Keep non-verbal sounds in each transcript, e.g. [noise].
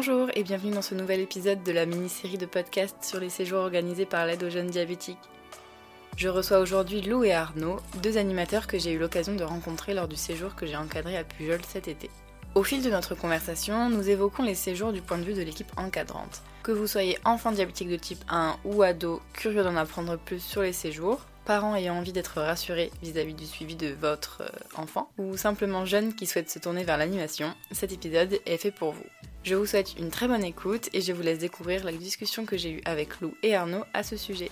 Bonjour et bienvenue dans ce nouvel épisode de la mini-série de podcasts sur les séjours organisés par l'aide aux jeunes diabétiques. Je reçois aujourd'hui Lou et Arnaud, deux animateurs que j'ai eu l'occasion de rencontrer lors du séjour que j'ai encadré à Pujol cet été. Au fil de notre conversation, nous évoquons les séjours du point de vue de l'équipe encadrante. Que vous soyez enfant diabétique de type 1 ou ado, curieux d'en apprendre plus sur les séjours, parents ayant envie d'être rassurés vis-à-vis du suivi de votre euh, enfant, ou simplement jeunes qui souhaitent se tourner vers l'animation, cet épisode est fait pour vous. Je vous souhaite une très bonne écoute et je vous laisse découvrir la discussion que j'ai eue avec Lou et Arnaud à ce sujet.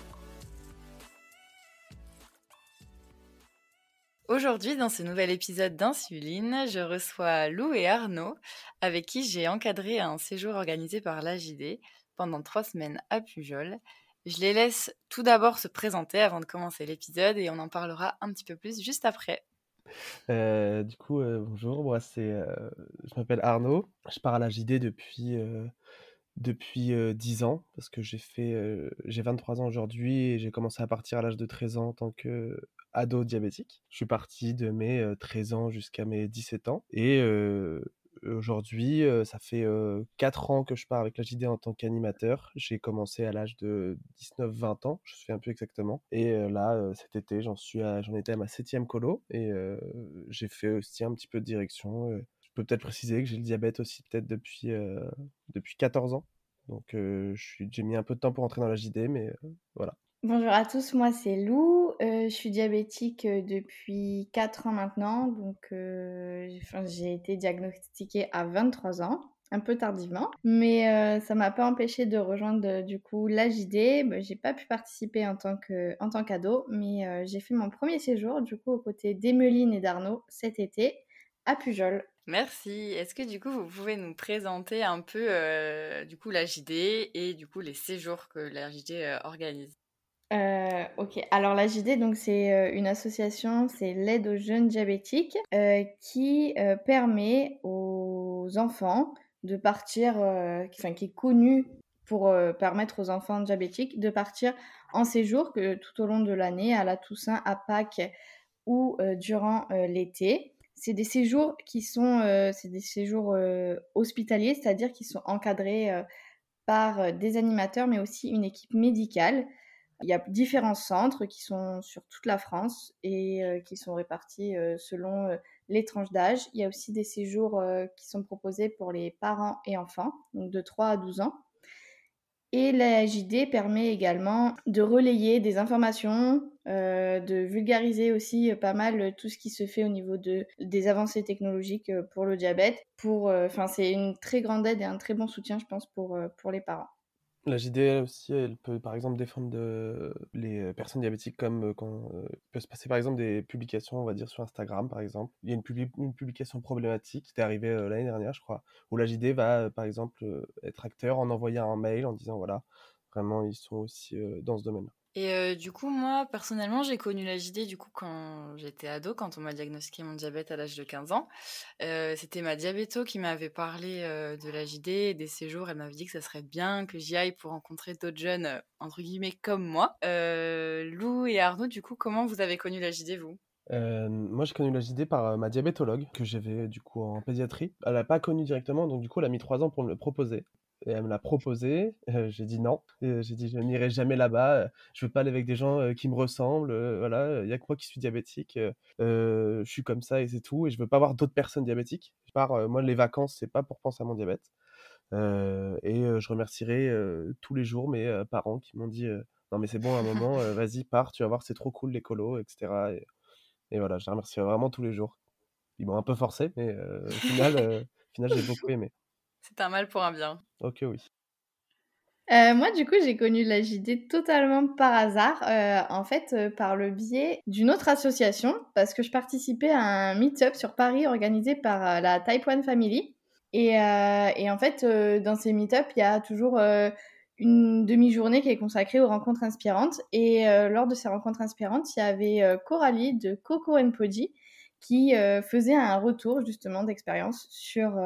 Aujourd'hui, dans ce nouvel épisode d'Insuline, je reçois Lou et Arnaud, avec qui j'ai encadré un séjour organisé par l'AJD pendant trois semaines à Pujol. Je les laisse tout d'abord se présenter avant de commencer l'épisode et on en parlera un petit peu plus juste après. Euh, du coup, euh, bonjour, moi c'est, euh, je m'appelle Arnaud, je pars à la JD depuis, depuis 10 ans parce que j'ai fait, j'ai 23 ans aujourd'hui et j'ai commencé à partir à l'âge de 13 ans en tant que ado diabétique. Je suis parti de mes 13 ans jusqu'à mes 17 ans et Aujourd'hui, ça fait 4 ans que je pars avec la JD en tant qu'animateur. J'ai commencé à l'âge de 19-20 ans, je me souviens un peu exactement. Et là, cet été, j'en suis j'en étais à ma septième colo et j'ai fait aussi un petit peu de direction. je peux peut-être préciser que j'ai le diabète aussi peut-être depuis, depuis 14 ans. Donc j'ai mis un peu de temps pour entrer dans la JD, mais voilà. Bonjour à tous, moi c'est Lou, euh, je suis diabétique euh, depuis 4 ans maintenant, donc euh, j'ai été diagnostiquée à 23 ans, un peu tardivement, mais ça m'a pas empêché de rejoindre du coup l'AJD. Bah, j'ai pas pu participer en tant que en tant qu'ado, mais j'ai fait mon premier séjour du coup aux côtés d'Emeline et d'Arnaud cet été à Pujol. Merci. Est-ce que du coup vous pouvez nous présenter un peu du coup l'AJD et du coup les séjours que l'AJD organise? Euh, ok, alors la JD, donc c'est euh, une association, c'est l'aide aux jeunes diabétiques, euh, qui permet aux enfants de partir, enfin qui est connue pour permettre aux enfants diabétiques de partir en séjour tout au long de l'année, à la Toussaint, à Pâques ou durant l'été. C'est des séjours qui sont, c'est des séjours hospitaliers, c'est-à-dire qui sont encadrés par des animateurs, mais aussi une équipe médicale. Il y a différents centres qui sont sur toute la France et euh, qui sont répartis euh, selon euh, les tranches d'âge. Il y a aussi des séjours qui sont proposés pour les parents et enfants, donc de 3 à 12 ans. Et la JD permet également de relayer des informations, de vulgariser aussi pas mal tout ce qui se fait au niveau de, des avancées technologiques pour le diabète. C'est une très grande aide et un très bon soutien, je pense, pour, pour les parents. La JDL aussi, elle peut par exemple défendre les personnes diabétiques comme quand il peut se passer par exemple des publications, on va dire sur Instagram par exemple. Il y a une, publication problématique qui est arrivée l'année dernière, je crois, où la JD va par exemple être acteur en envoyant un mail en disant voilà, vraiment ils sont aussi dans ce domaine. Et euh, du coup, moi, personnellement, j'ai connu la JD du coup quand j'étais ado, quand on m'a diagnostiqué mon diabète à l'âge de 15 ans. Euh, c'était ma diabéto qui m'avait parlé euh, de la JD des séjours. Elle m'avait dit que ça serait bien que j'y aille pour rencontrer d'autres jeunes, entre guillemets, comme moi. Lou et Arnaud, du coup, comment vous avez connu la JD, vous? Moi, j'ai connu la JD par ma diabétologue que j'avais du coup en pédiatrie. Elle n'a pas connu directement, donc du coup, elle a mis trois ans pour me le proposer et elle me l'a proposé. Euh, j'ai dit non. j'ai dit je n'irai jamais là-bas. Je veux pas aller avec des gens euh, qui me ressemblent. Euh, voilà, il y a que moi qui suis diabétique. je suis comme ça et c'est tout. Et je veux pas voir d'autres personnes diabétiques. Je pars. moi, les vacances, c'est pas pour penser à mon diabète. et je remercierai tous les jours mes parents qui m'ont dit non mais c'est bon, à un moment, [laughs] vas-y pars. Tu vas voir, c'est trop cool l'écolo, etc. Et, et, voilà, je les remercie vraiment tous les jours. Ils m'ont un peu forcé, mais au final, au final, j'ai beaucoup aimé. C'est un mal pour un bien. Ok, oui. Euh, moi, du coup, j'ai connu la JD totalement par hasard, euh, en fait, euh, par le biais d'une autre association, parce que je participais à un meet-up sur Paris organisé par la Type One Family. Et, et en fait, dans ces meet-up, il y a toujours une demi-journée qui est consacrée aux rencontres inspirantes. Et lors de ces rencontres inspirantes, il y avait Coralie de Coco Podi qui faisait un retour justement d'expérience sur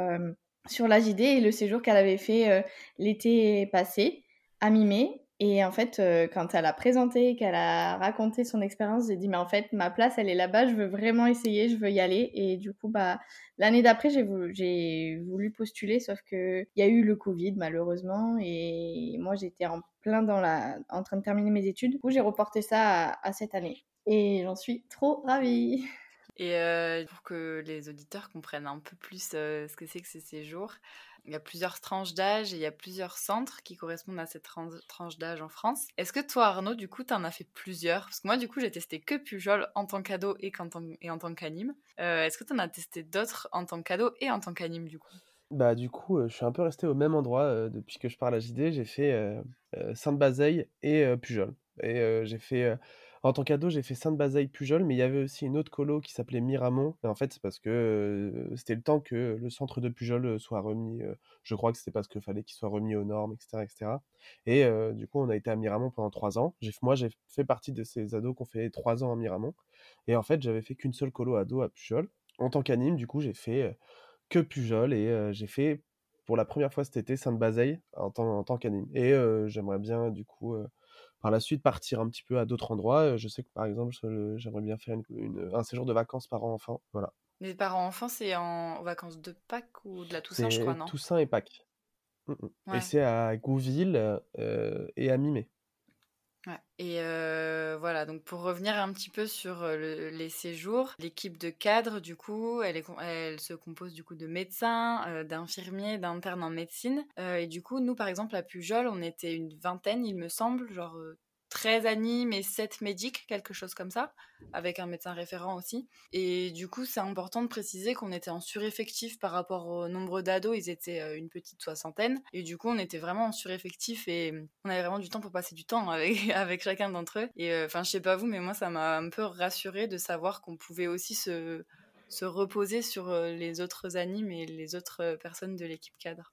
sur l'AJD et le séjour qu'elle avait fait euh, l'été passé, à mi-mai. Et en fait, quand elle a présenté, qu'elle a raconté son expérience, j'ai dit, mais en fait, ma place, elle est là-bas, je veux vraiment essayer, je veux y aller. Et du coup, bah, l'année d'après, j'ai voulu, postuler, sauf qu'il y a eu le Covid, malheureusement. Et moi, j'étais en plein dans la, en train de terminer mes études. Du coup, j'ai reporté ça à, cette année. Et j'en suis trop ravie. Et pour que les auditeurs comprennent un peu plus ce que c'est que ces séjours, il y a plusieurs tranches d'âge et il y a plusieurs centres qui correspondent à cette tranche d'âge en France. Est-ce que toi, Arnaud, du coup, tu en as fait plusieurs? Parce que moi, du coup, j'ai testé que Pujol en tant qu'ado et, et, en tant qu'anime. Est-ce que tu en as testé d'autres en tant qu'ado et en tant qu'anime, du coup? Bah du coup, je suis un peu resté au même endroit depuis que je parle à JD. J'ai fait Sainte-Bazeille et Pujol. Et j'ai fait en tant qu'ado, j'ai fait Sainte-Bazeille Pujol, mais il y avait aussi une autre colo qui s'appelait Miramont. Et en fait, c'est parce que c'était le temps que le centre de Pujol soit remis. je crois que c'était parce qu'il fallait qu'il soit remis aux normes, etc. etc. Et du coup, on a été à Miramont pendant trois ans. Moi, j'ai fait partie de ces ados qui ont fait trois ans à Miramont. Et en fait, j'avais fait qu'une seule colo ado à Pujol. En tant qu'anime, du coup, j'ai fait que Pujol et j'ai fait pour la première fois cet été tant, en tant qu'anime. Et j'aimerais bien, du coup par la suite partir un petit peu à d'autres endroits. Je sais que par exemple, j'aimerais bien faire un séjour de vacances parents-enfants. Voilà. Les parents-enfants, c'est en vacances de Pâques ou de la Toussaint, je crois, non? Toussaint et Pâques. Mmh, mmh. Et c'est à Gouville et à Mimé. Et voilà, donc pour revenir un petit peu sur les séjours, l'équipe de cadre, du coup, elle, se compose du coup de médecins, d'infirmiers, d'internes en médecine. et du coup, nous, par exemple, à Pujol, on était une vingtaine, il me semble, genre 13 animes et 7 médics, quelque chose comme ça, avec un médecin référent aussi. Et du coup, c'est important de préciser qu'on était en sureffectif par rapport au nombre d'ados, ils étaient euh, une petite soixantaine. Et du coup, on était vraiment en sureffectif et on avait vraiment du temps pour passer du temps [laughs] avec, avec chacun d'entre eux. Et euh, enfin, je sais pas vous, mais moi, ça m'a un peu rassuré de savoir qu'on pouvait aussi se, se reposer sur euh, les autres animes et les autres personnes de l'équipe cadre.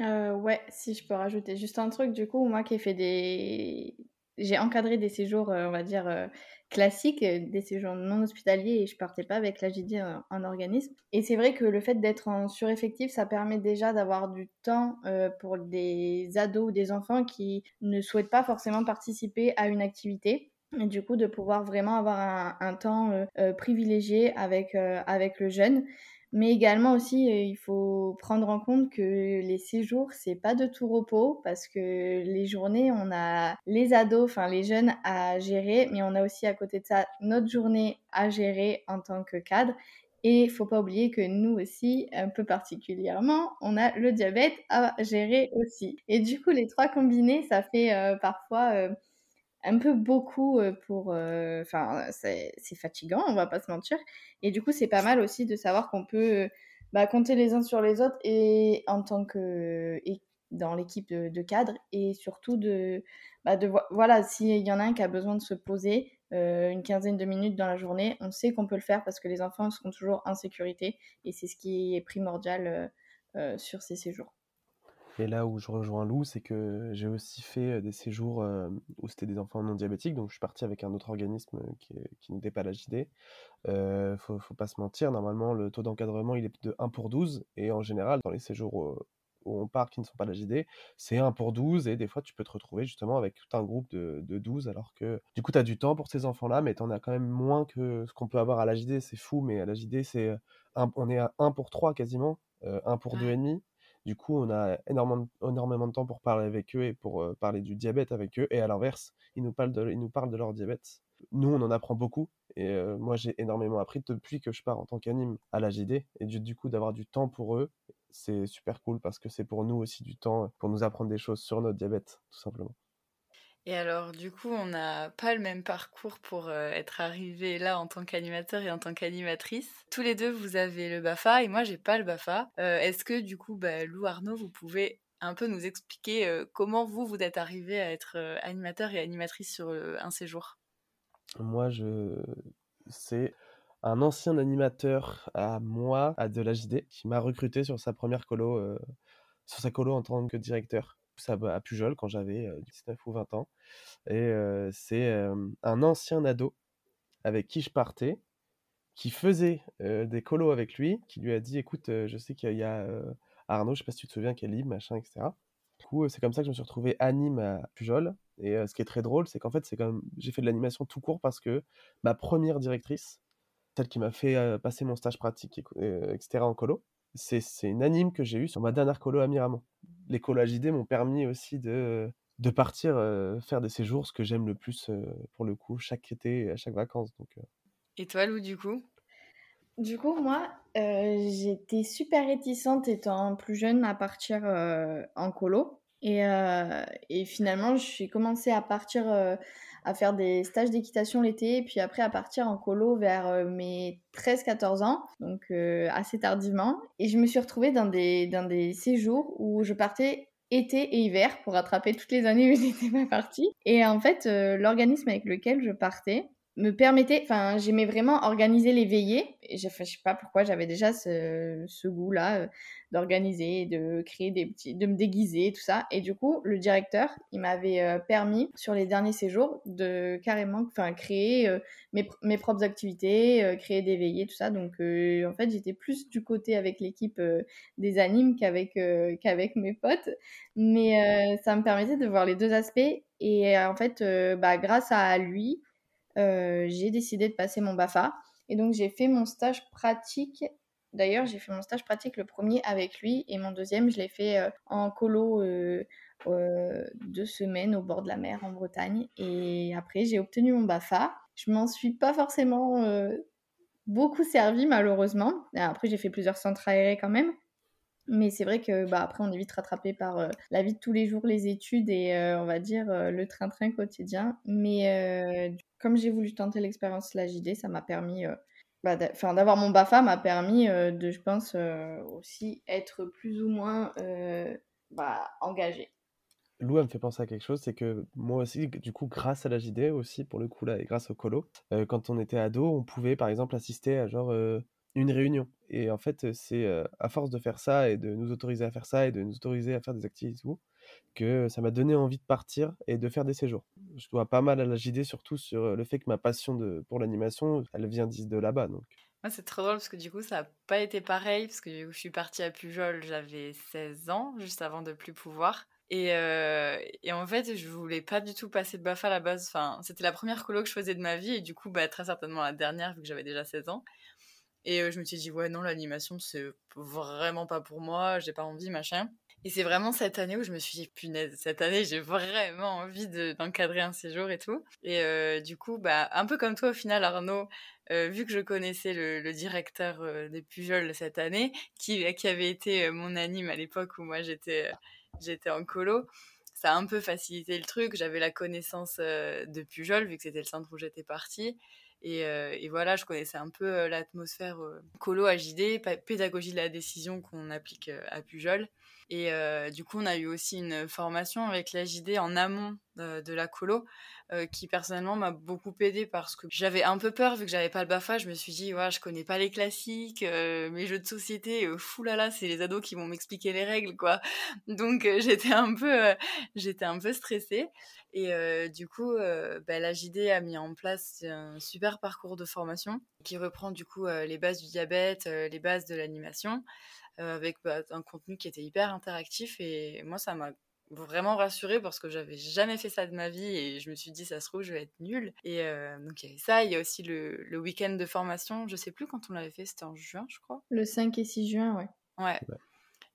Euh, ouais, si je peux rajouter juste un truc, du coup, moi qui ai fait des. J'ai encadré des séjours, euh, on va dire, euh, classiques, des séjours non hospitaliers et je partais pas avec la JD en, organisme. Et c'est vrai que le fait d'être en sureffectif, ça permet déjà d'avoir du temps pour des ados ou des enfants qui ne souhaitent pas forcément participer à une activité. Et du coup, de pouvoir vraiment avoir un, un temps privilégié avec, avec le jeune. Mais également aussi, euh, il faut prendre en compte que les séjours, c'est pas de tout repos parce que les journées, on a les ados, enfin les jeunes à gérer, mais on a aussi à côté de ça notre journée à gérer en tant que cadre. Et il faut pas oublier que nous aussi, un peu particulièrement, on a le diabète à gérer aussi. Et du coup, les trois combinés, ça fait euh, parfois euh, un peu beaucoup pour. Enfin, c'est fatigant, on va pas se mentir. Et du coup, c'est pas mal aussi de savoir qu'on peut bah, compter les uns sur les autres et en tant que. Et dans l'équipe de, cadre et surtout de, bah de voilà s'il y en a un qui a besoin de se poser une quinzaine de minutes dans la journée on sait qu'on peut le faire parce que les enfants seront toujours en sécurité et c'est ce qui est primordial sur ces séjours et là où je rejoins Lou, c'est que j'ai aussi fait des séjours où c'était des enfants non diabétiques, donc je suis parti avec un autre organisme qui, n'était pas la JD. Euh, faut, faut pas se mentir, normalement le taux d'encadrement il est de 1 pour 12, et en général dans les séjours où, on part qui ne sont pas la JD, c'est 1 pour 12, et des fois tu peux te retrouver justement avec tout un groupe de, 12, alors que du coup tu as du temps pour ces enfants-là, mais tu en as quand même moins que ce qu'on peut avoir à la JD, c'est fou, mais à la JD c'est on est à 1 pour 3 quasiment, 1 pour 2,5. Du coup, on a énormément, de temps pour parler avec eux et pour euh, parler du diabète avec eux. Et à l'inverse, ils nous parlent de, ils nous parlent de leur diabète. Nous, on en apprend beaucoup. Et euh, moi, j'ai énormément appris depuis que je pars en tant qu'anime à la JD. Et du, du coup, d'avoir du temps pour eux, c'est super cool parce que c'est pour nous aussi du temps pour nous apprendre des choses sur notre diabète, tout simplement. Et alors, du coup, on n'a pas le même parcours pour euh, être arrivé là en tant qu'animateur et en tant qu'animatrice. Tous les deux, vous avez le BAFA et moi, j'ai pas le BAFA. Euh, est-ce que, du coup, bah, Lou Arnaud, vous pouvez un peu nous expliquer euh, comment vous, vous êtes arrivé à être animateur et animatrice sur un séjour? Moi, je... c'est un ancien animateur à moi, à de l'AJD, qui m'a recruté sur sa première colo, sur sa colo en tant que directeur à Pujol quand j'avais 19 ou 20 ans. Et c'est un ancien ado avec qui je partais, qui faisait des colos avec lui, qui lui a dit écoute, je sais qu'il y a Arnaud, je sais pas si tu te souviens, qui est machin, etc. Du coup, c'est comme ça que je me suis retrouvé anime à Pujol. Et ce qui est très drôle, c'est qu'en fait, c'est comme j'ai fait de l'animation tout court parce que ma première directrice, celle qui m'a fait passer mon stage pratique, etc. en colo, c'est une anime que j'ai eue sur ma dernière colo à Miramont. Les colos JD m'ont permis aussi de, de partir faire des séjours, ce que j'aime le plus pour le coup, chaque été, à chaque vacances. Donc, Et toi, Lou, du coup? Du coup, moi, j'étais super réticente étant plus jeune à partir en colo. Et, et, finalement, j'ai commencé à partir à faire des stages d'équitation l'été, puis après à partir en colo vers mes 13-14 ans, donc assez tardivement. Et je me suis retrouvée dans des, dans des séjours où je partais été et hiver pour rattraper toutes les années où [laughs] j'étais pas partie. Et en fait, euh, l'organisme avec lequel je partais me permettait, enfin, j'aimais vraiment organiser les veillées. Et je, je sais pas pourquoi j'avais déjà ce, ce goût-là euh, d'organiser, de créer des petits, de me déguiser, tout ça. Et du coup, le directeur, il m'avait euh, permis sur les derniers séjours de carrément, enfin, créer euh, mes, mes, propres activités, créer des veillées, tout ça. Donc, en fait, j'étais plus du côté avec l'équipe des animes qu'avec qu'avec mes potes. Mais ça me permettait de voir les deux aspects. Et en fait, bah, grâce à lui, j'ai décidé de passer mon BAFA. Et donc, j'ai fait mon stage pratique. D'ailleurs, j'ai fait mon stage pratique le premier avec lui et mon deuxième, je l'ai fait euh, en colo euh, deux semaines au bord de la mer en Bretagne. Et après, j'ai obtenu mon BAFA. Je m'en suis pas forcément beaucoup servi, malheureusement. Après, j'ai fait plusieurs centres aérés quand même. Mais c'est vrai que bah, après, on est vite rattrapé par la vie de tous les jours, les études et on va dire le train-train quotidien. Mais comme j'ai voulu tenter l'expérience la JD, ça m'a permis, euh, bah, d'avoir mon BAFA m'a permis euh, de, je pense, euh, aussi être plus ou moins bah, engagée. Lou, me fait penser à quelque chose, c'est que moi aussi, du coup, grâce à la JD aussi, pour le coup, là, et grâce au colo, quand on était ado, on pouvait, par exemple, assister à genre une réunion. Et en fait, c'est à force de faire ça et de nous autoriser à faire ça et de nous autoriser à faire des activités et que ça m'a donné envie de partir et de faire des séjours. Je dois pas mal à la JD, surtout sur le fait que ma passion de, pour l'animation, elle vient de là-bas. Donc. Moi, c'est trop drôle parce que du coup, ça n'a pas été pareil, parce que je suis partie à Pujol, j'avais 16 ans, juste avant de plus pouvoir. Et, et, en fait, je voulais pas du tout passer de BAFA à la base. Enfin, c'était la première colo que je faisais de ma vie, et du coup, bah, très certainement la dernière, vu que j'avais déjà 16 ans. Et je me suis dit, ouais, non, l'animation, c'est vraiment pas pour moi, j'ai pas envie, machin. Et c'est vraiment cette année où je me suis dit, punaise, cette année, j'ai vraiment envie d'encadrer un séjour et tout. Et du coup, bah, un peu comme toi, au final, Arnaud, vu que je connaissais le, directeur des Pujols cette année, qui, qui avait été mon anime à l'époque où moi j'étais j'étais en colo, ça a un peu facilité le truc. J'avais la connaissance de Pujol, vu que c'était le centre où j'étais partie. Et, et, voilà, je connaissais un peu l'atmosphère colo à JD, pédagogie de la décision qu'on applique à Pujol. Et euh, du coup, on a eu aussi une formation avec la JD en amont de, la colo, euh, qui personnellement m'a beaucoup aidé parce que j'avais un peu peur vu que j'avais pas le Bafa. Je me suis dit, ouais, je connais pas les classiques, euh, mes jeux de société, fou là là, c'est les ados qui vont m'expliquer les règles, quoi. Donc j'étais un peu, j'étais un peu stressée. Et du coup, bah, la JD a mis en place un super parcours de formation qui reprend du coup les bases du diabète, les bases de l'animation. Euh, avec bah, un contenu qui était hyper interactif. Et moi, ça m'a vraiment rassurée parce que j'avais jamais fait ça de ma vie et je me suis dit ça se trouve je vais être nulle. Et euh, donc il y avait ça. Il y a aussi le, le week-end de formation. Je sais plus quand on l'avait fait. C'était en juin je crois. Le 5 et 6 juin ouais. Ouais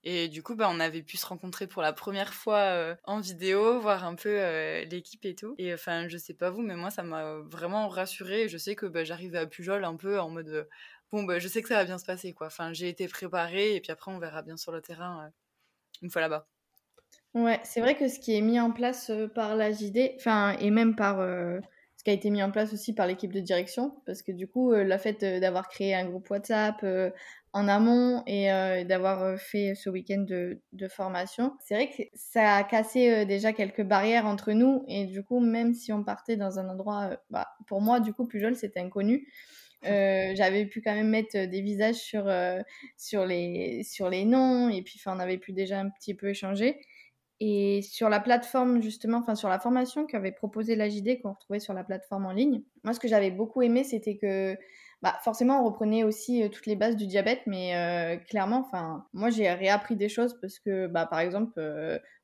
et du coup, bah, on avait pu se rencontrer pour la première fois euh, en vidéo, voir un peu l'équipe et tout. Et enfin, je sais pas vous, mais moi, ça m'a vraiment rassurée. Je sais que bah, j'arrivais à Pujol un peu en mode bon, bah, je sais que ça va bien se passer, quoi. Enfin, j'ai été préparée et puis après, on verra bien sur le terrain euh, une fois là-bas. Ouais, c'est vrai que ce qui est mis en place euh, par la JD, enfin, et même par euh, ce qui a été mis en place aussi par l'équipe de direction, parce que du coup, la fait d'avoir créé un groupe WhatsApp en amont et d'avoir fait ce week-end de, de, formation, c'est vrai que ça a cassé déjà quelques barrières entre nous, et du coup, même si on partait dans un endroit, bah, pour moi, du coup, Pujol, c'était inconnu. [laughs] Euh, j'avais pu quand même mettre des visages sur, euh, sur, les, sur les noms et puis on avait pu déjà un petit peu échanger. Et sur la plateforme, justement, enfin sur la formation qu'avait proposée la JD, qu'on retrouvait sur la plateforme en ligne, moi ce que j'avais beaucoup aimé, c'était que bah, forcément on reprenait aussi euh, toutes les bases du diabète, mais clairement, enfin moi j'ai réappris des choses parce que, bah, par exemple,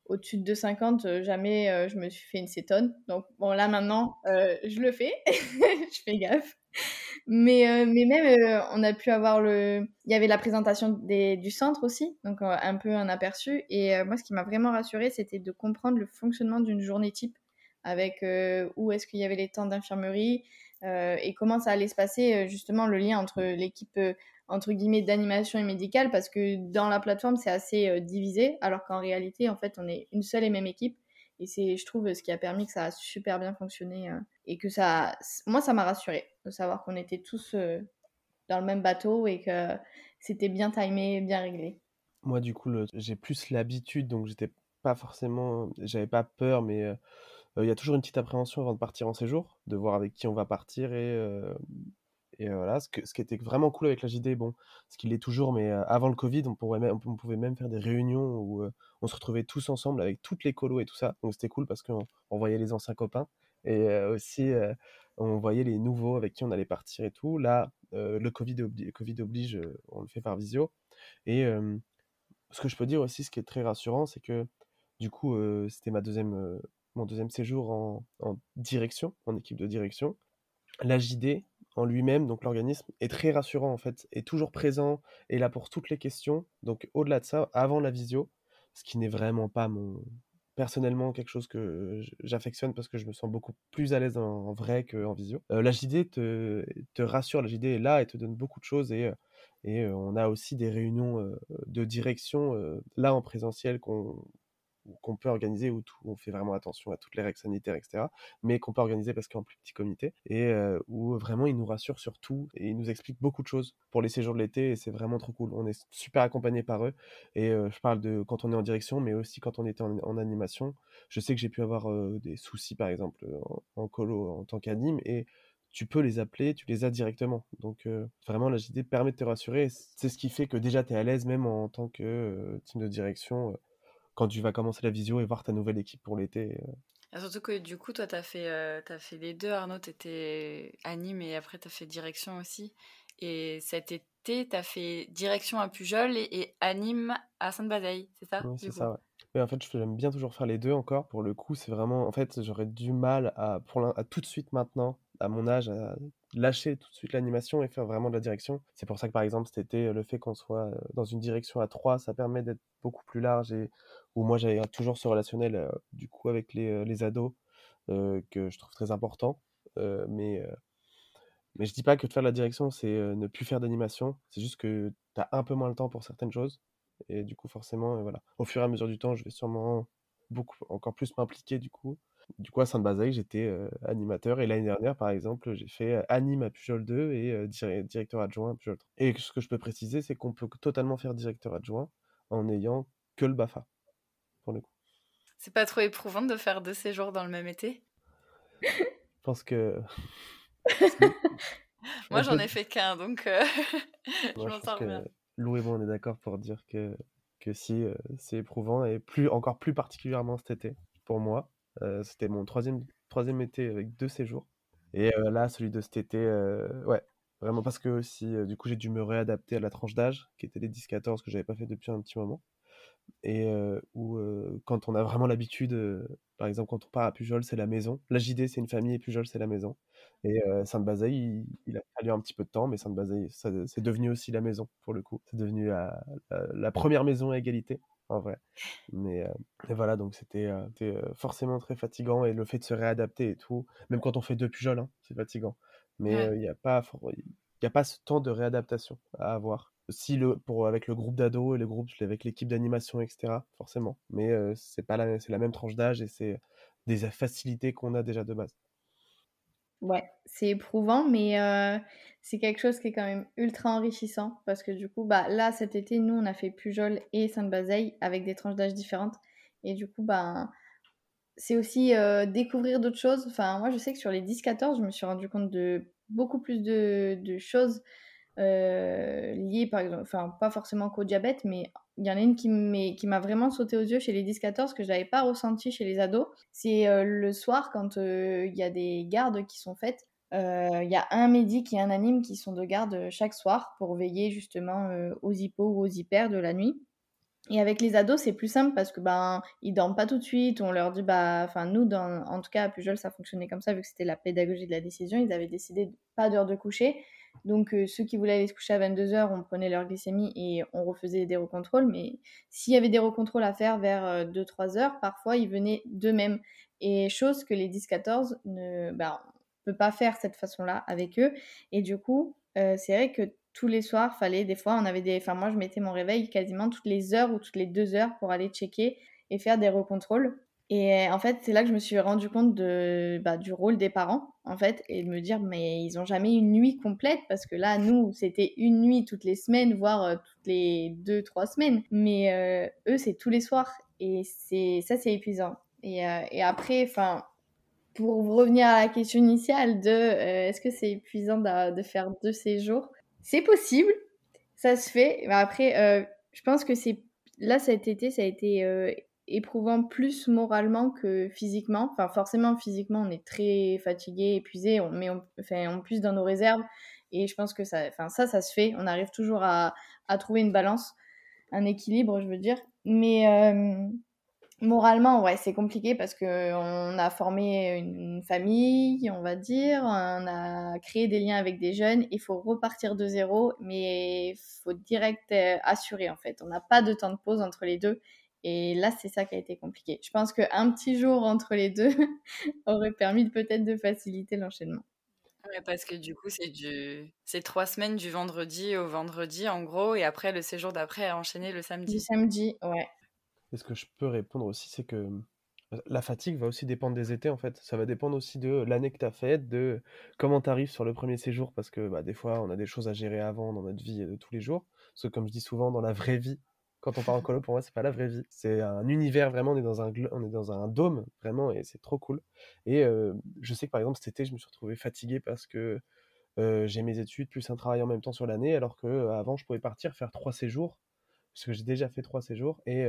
au-dessus de 2,50, jamais je me suis fait une cétone. Donc bon, là maintenant, je le fais, [laughs] je fais gaffe. Mais, mais même, on a pu avoir le... Il y avait la présentation du centre aussi, donc un peu un aperçu. Et moi, ce qui m'a vraiment rassurée, c'était de comprendre le fonctionnement d'une journée type, avec où est-ce qu'il y avait les temps d'infirmerie et comment ça allait se passer, justement, le lien entre l'équipe entre guillemets d'animation et médicale? Parce que dans la plateforme c'est assez euh, divisé alors qu'en réalité en fait on est une seule et même équipe. Et c'est je trouve ce qui a permis que ça a super bien fonctionné euh, et que ça moi ça m'a rassuré de savoir qu'on était tous euh, dans le même bateau et que c'était bien timé bien réglé. Moi du coup j'ai plus l'habitude donc j'étais pas forcément j'avais pas peur mais il y a toujours une petite appréhension avant de partir en séjour de voir avec qui on va partir et et voilà, ce, ce, qui était vraiment cool avec la JD, bon, ce qu'il est toujours, mais avant le Covid, on, pourrait même, on pouvait même faire des réunions où on se retrouvait tous ensemble avec toutes les colos et tout ça. Donc c'était cool parce qu'on voyait les anciens copains et aussi on voyait les nouveaux avec qui on allait partir et tout. Là, le COVID, COVID oblige, on le fait par visio. Et ce que je peux dire aussi, ce qui est très rassurant, c'est que du coup, c'était ma deuxième, mon deuxième séjour en, direction, en équipe de direction. La JD, en lui-même, donc l'organisme, est très rassurant en fait, est toujours présent, est là pour toutes les questions. Donc au-delà de ça, avant la visio, ce qui n'est vraiment pas mon personnellement quelque chose que j'affectionne parce que je me sens beaucoup plus à l'aise en, vrai qu'en visio. Euh, la te, te, rassure, la JD est là et te donne beaucoup de choses et, et euh, on a aussi des réunions euh, de direction là en présentiel qu'on qu'on peut organiser où, on fait vraiment attention à toutes les règles sanitaires, etc. Mais qu'on peut organiser parce qu'en plus petit comité et euh, où vraiment ils nous rassurent sur tout et ils nous expliquent beaucoup de choses pour les séjours de l'été et c'est vraiment trop cool. On est super accompagné par eux et euh, je parle de quand on est en direction, mais aussi quand on était en, animation. Je sais que j'ai pu avoir euh, des soucis par exemple en, colo en tant qu'anime et tu peux les appeler, tu les as directement. Donc vraiment, la JD permet de te rassurer. C'est ce qui fait que déjà, tu es à l'aise même en tant que team de direction quand tu vas commencer la visio et voir ta nouvelle équipe pour l'été. Euh. Ah, surtout que du coup, toi, tu as, fait, euh, as fait les deux, Arnaud, tu étais anime et après tu as fait direction aussi. Et cet été, tu as fait direction à Pujol et, anime à Sainte-Bazeille, c'est ça C'est ça, ouais. Mais en fait, j'aime bien toujours faire les deux encore. Pour le coup, c'est vraiment. En fait, j'aurais du mal à, pour à tout de suite maintenant, à mon âge, à lâcher tout de suite l'animation et faire vraiment de la direction. C'est pour ça que, par exemple, cet été, le fait qu'on soit euh, dans une direction à trois, ça permet d'être beaucoup plus large et où moi j'avais toujours ce relationnel du coup avec les, les ados que je trouve très important. mais, mais je dis pas que de faire la direction c'est ne plus faire d'animation, c'est juste que tu as un peu moins le temps pour certaines choses. Et du coup, forcément, voilà. Au fur et à mesure du temps, je vais sûrement beaucoup encore plus m'impliquer du coup. Du coup, à Sainte-Bazeille, j'étais animateur. Et l'année dernière, par exemple, j'ai fait anime à Pujol 2 et directeur adjoint à Pujol 3. Et ce que je peux préciser, c'est qu'on peut totalement faire directeur adjoint en ayant que le BAFA. C'est pas trop éprouvant de faire deux séjours dans le même été? Je pense que. [laughs] Moi, j'en ai fait qu'un, donc euh, [laughs] je m'en sors bien. Lou et moi, on est d'accord pour dire que, que si, euh, c'est éprouvant, et plus, encore plus particulièrement cet été, pour moi. Euh, c'était mon troisième, troisième été avec deux séjours. Et là, celui de cet été, ouais, vraiment parce que aussi, du coup, j'ai dû me réadapter à la tranche d'âge, qui était les 10-14, que j'avais pas fait depuis un petit moment et où quand on a vraiment l'habitude, par exemple quand on part à Pujol, c'est la maison. La JD, c'est une famille et Pujol, c'est la maison. Et Sainte-Bazeille, il, a fallu un petit peu de temps, mais Sainte-Bazeille, c'est devenu aussi la maison pour le coup. C'est devenu la, première maison à égalité, en vrai. Mais voilà, donc c'était forcément très fatigant et le fait de se réadapter et tout, même quand on fait deux Pujol, hein, c'est fatigant. Mais il n'y a pas il n'y a pas ce temps de réadaptation à avoir si le pour avec le groupe d'ados et le groupe avec l'équipe d'animation etc forcément. Mais c'est pas la c'est la même tranche d'âge et c'est des facilités qu'on a déjà de base. Ouais c'est éprouvant mais c'est quelque chose qui est quand même ultra enrichissant parce que du coup bah là cet été nous on a fait Pujol et Sainte-Bazeille avec des tranches d'âge différentes. Et du coup bah c'est aussi découvrir d'autres choses. Enfin moi je sais que sur les 10-14 je me suis rendu compte de beaucoup plus de choses euh, liées, par exemple, enfin, pas forcément qu'au diabète, mais il y en a une qui m'a vraiment sauté aux yeux chez les 10-14 que je n'avais pas ressenti chez les ados. C'est euh, le soir, quand euh, il y a des gardes qui sont faites, il y a un médic et un anime qui sont de garde chaque soir pour veiller justement aux hippos ou aux hyper de la nuit. Et avec les ados, c'est plus simple parce que ben ils dorment pas tout de suite. On leur dit bah, enfin nous, dans, en tout cas à Pujol, ça fonctionnait comme ça vu que c'était la pédagogie de la décision. Ils avaient décidé pas d'heure de coucher. Donc euh, ceux qui voulaient aller se coucher à 22 h on prenait leur glycémie et on refaisait des recontrôles. Mais s'il y avait des recontrôles à faire vers 2-3 euh, heures, parfois ils venaient d'eux-mêmes. Et chose que les 10-14 ne, ben, peut pas faire cette façon-là avec eux. Et du coup, euh, c'est vrai que tous les soirs, fallait des fois, on avait des, enfin moi je mettais mon réveil quasiment toutes les heures ou toutes les deux heures pour aller checker et faire des recontrôles. Et en fait, c'est là que je me suis rendu compte de, bah, du rôle des parents, en fait, et de me dire, mais ils ont jamais une nuit complète, parce que là, nous, c'était une nuit toutes les semaines, voire euh, toutes les deux, trois semaines. Mais euh, eux, c'est tous les soirs. Et c'est ça, c'est épuisant. Et, euh, et après, enfin, pour revenir à la question initiale de est-ce que c'est épuisant de, de, faire deux séjours, c'est possible, ça se fait. Mais après, je pense que c'est là cet été, ça a été éprouvant plus moralement que physiquement. Enfin, forcément, physiquement, on est très fatigué, épuisé, on, mais on, enfin, on puise dans nos réserves. Et je pense que ça, enfin, ça, ça se fait. On arrive toujours à, trouver une balance, un équilibre, je veux dire. Mais euh, moralement, ouais, c'est compliqué parce que on a formé une famille, on va dire, on a créé des liens avec des jeunes. Il faut repartir de zéro, mais il faut direct euh, assurer en fait. On n'a pas de temps de pause entre les deux et là, c'est ça qui a été compliqué. Je pense qu'un petit jour entre les deux [laughs] aurait permis peut-être de faciliter l'enchaînement. Ouais, parce que du coup, c'est du... trois semaines du vendredi au vendredi, en gros, et après, le séjour d'après a enchaîné le samedi. Du samedi, ouais. Et ce que je peux répondre aussi, c'est que la fatigue va aussi dépendre des étés, en fait. Ça va dépendre aussi de l'année que tu as faite, de comment tu arrives sur le premier séjour, parce que bah, des fois, on a des choses à gérer avant dans notre vie de tous les jours. Parce que, comme je dis souvent, dans la vraie vie, quand on part en colo, pour moi, c'est pas la vraie vie. C'est un univers vraiment, on est dans un, on est dans un dôme, vraiment, et c'est trop cool. Et je sais que par exemple, cet été, je me suis retrouvé fatigué parce que j'ai mes études plus un travail en même temps sur l'année, alors que avant, je pouvais partir faire trois séjours, parce que j'ai déjà fait trois séjours, et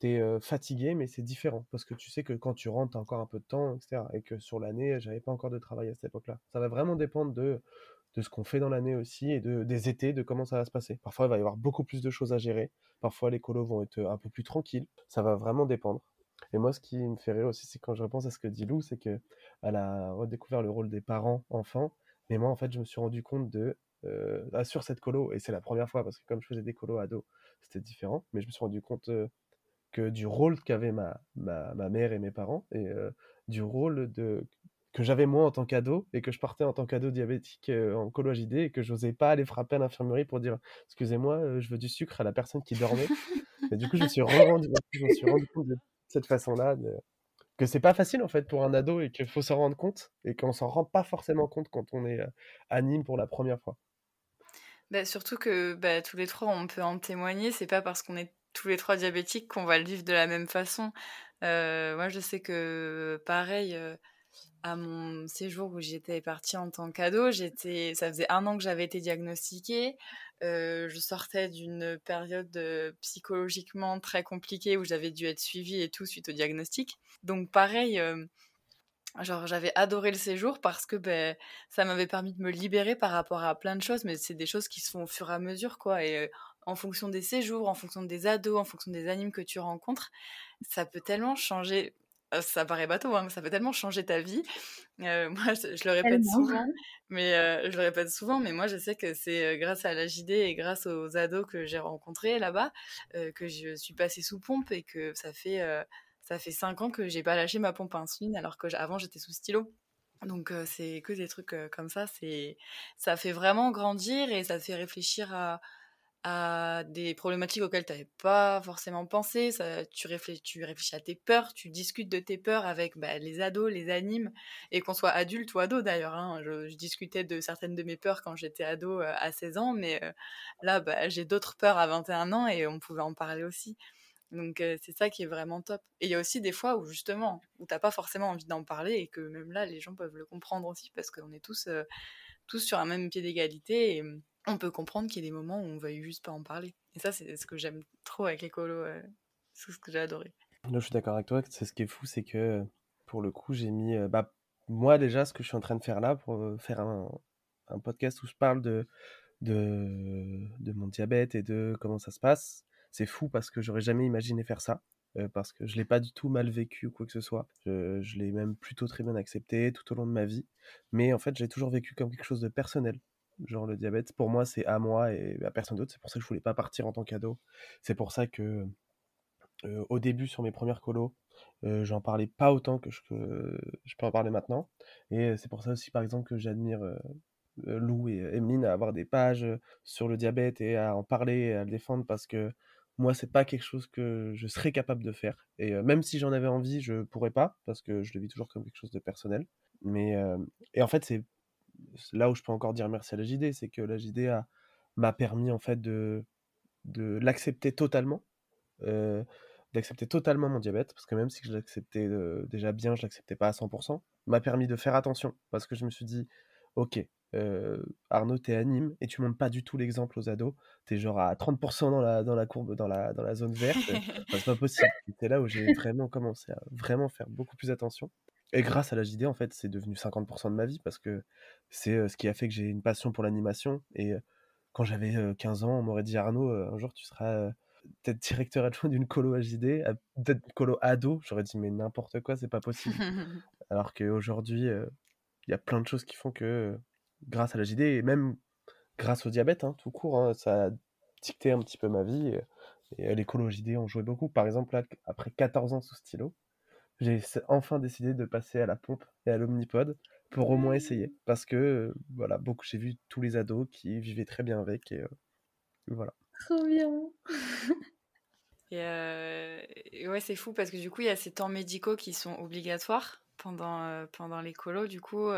tu es fatigué, mais c'est différent, parce que tu sais que quand tu rentres, tu as encore un peu de temps, etc. Et que sur l'année, j'avais pas encore de travail à cette époque-là. Ça va vraiment dépendre de de ce qu'on fait dans l'année aussi et de, des étés, de comment ça va se passer. Parfois, il va y avoir beaucoup plus de choses à gérer. Parfois, les colos vont être un peu plus tranquilles. Ça va vraiment dépendre. Et moi, ce qui me fait rire aussi, c'est quand je repense à ce que dit Lou, c'est qu'elle a redécouvert le rôle des parents enfants. Mais moi, en fait, je me suis rendu compte de, euh, ah, sur cette colo, et c'est la première fois, parce que comme je faisais des colos ados, c'était différent, mais je me suis rendu compte euh, que du rôle qu'avaient ma, ma, ma, mère et mes parents, et euh, du rôle de, que j'avais moi en tant qu'ado et que je partais en tant qu'ado diabétique euh, en colo et que j'osais pas aller frapper à l'infirmerie pour dire excusez-moi euh, je veux du sucre à la personne qui dormait. Et du coup je me suis rendu, je me suis rendu compte de cette façon-là de... que c'est pas facile en fait pour un ado et qu'il faut s'en rendre compte et qu'on s'en rend pas forcément compte quand on est euh, anime pour la première fois. Bah, surtout que bah, tous les trois on peut en témoigner. C'est pas parce qu'on est tous les trois diabétiques qu'on va le vivre de la même façon. Moi je sais que pareil à mon séjour où j'étais partie en tant qu'ado, j'étais, ça faisait un an que j'avais été diagnostiquée. Euh, je sortais d'une période euh, psychologiquement très compliquée où j'avais dû être suivie et tout suite au diagnostic. Donc pareil, euh, genre j'avais adoré le séjour parce que ben, ça m'avait permis de me libérer par rapport à plein de choses, mais c'est des choses qui se font au fur et à mesure quoi. Et en fonction des séjours, en fonction des ados, en fonction des animes que tu rencontres, ça peut tellement changer ça paraît bateau, hein, mais ça peut tellement changer ta vie. Euh, moi, je, le répète souvent, mais euh, je le répète souvent, mais moi, je sais que c'est euh, grâce à la JD et grâce aux ados que j'ai rencontrés là-bas que je suis passée sous pompe et que ça fait ça fait cinq ans que j'ai pas lâché ma pompe à insuline alors que avant j'étais sous stylo. Donc c'est que des trucs comme ça, c'est ça fait vraiment grandir et ça fait réfléchir à à des problématiques auxquelles tu n'avais pas forcément pensé. Ça, tu, réfléchis, réfléchis à tes peurs, tu discutes de tes peurs avec bah, les ados, les animes, et qu'on soit adulte ou ado d'ailleurs. Hein. Je, discutais de certaines de mes peurs quand j'étais ado euh, à 16 ans, mais euh, là, bah, j'ai d'autres peurs à 21 ans et on pouvait en parler aussi. Donc euh, c'est ça qui est vraiment top. Et il y a aussi des fois où justement, où t'as pas forcément envie d'en parler et que même là, les gens peuvent le comprendre aussi parce qu'on est tous, sur un même pied d'égalité. On peut comprendre qu'il y a des moments où on va juste pas en parler. Et ça, c'est ce que j'aime trop avec les colos. c'est ce que j'ai adoré. je suis d'accord avec toi. C'est ce qui est fou, c'est que pour le coup, j'ai mis. Euh, bah, moi, déjà, ce que je suis en train de faire là, pour euh, faire un, podcast où je parle de, de, de mon diabète et de comment ça se passe, c'est fou parce que j'aurais jamais imaginé faire ça. parce que je l'ai pas du tout mal vécu ou quoi que ce soit. Je, je l'ai même plutôt très bien accepté tout au long de ma vie. Mais en fait, j'ai toujours vécu comme quelque chose de personnel. Genre le diabète, pour moi, c'est à moi et à personne d'autre. C'est pour ça que je voulais pas partir en tant qu'ado. C'est pour ça que au début, sur mes premières colos, j'en parlais pas autant que je, je, peux en parler maintenant. Et c'est pour ça aussi, par exemple, que j'admire Lou et Emeline à avoir des pages sur le diabète et à en parler et à le défendre parce que moi, c'est pas quelque chose que je serais capable de faire. Et même si j'en avais envie, je pourrais pas parce que je le vis toujours comme quelque chose de personnel. Mais et en fait, c'est là où je peux encore dire merci à la JD, c'est que la JD m'a permis en fait de, de l'accepter totalement, euh, d'accepter totalement mon diabète, parce que même si je l'acceptais euh, déjà bien, je l'acceptais pas à 100%, m'a permis de faire attention, parce que je me suis dit, ok, euh, Arnaud, t'es anime et tu montes pas du tout l'exemple aux ados, t'es genre à 30% dans la, dans la courbe, dans la, dans la zone verte, c'est pas possible. C'est là où j'ai [laughs] vraiment commencé à vraiment faire beaucoup plus attention. Et grâce à la JD, en fait, c'est devenu 50% de ma vie parce que c'est ce qui a fait que j'ai une passion pour l'animation. Et quand j'avais 15 ans, on m'aurait dit Arnaud, un jour tu seras peut-être directeur adjoint d'une colo à JD, peut-être colo ado. J'aurais dit mais n'importe quoi, c'est pas possible. [laughs] Alors qu'aujourd'hui, il y a plein de choses qui font que grâce à la JD et même grâce au diabète, hein, tout court, hein, ça a dicté un petit peu ma vie. Et, les colos JD ont joué beaucoup. Par exemple, là, après 14 ans sous stylo, j'ai enfin décidé de passer à la pompe et à l'omnipode pour au moins essayer. Parce que, voilà, beaucoup, j'ai vu tous les ados qui vivaient très bien avec. Et, voilà. Trop bien. et, ouais, c'est fou parce que du coup, il y a ces temps médicaux qui sont obligatoires pendant, pendant les colos. Du coup,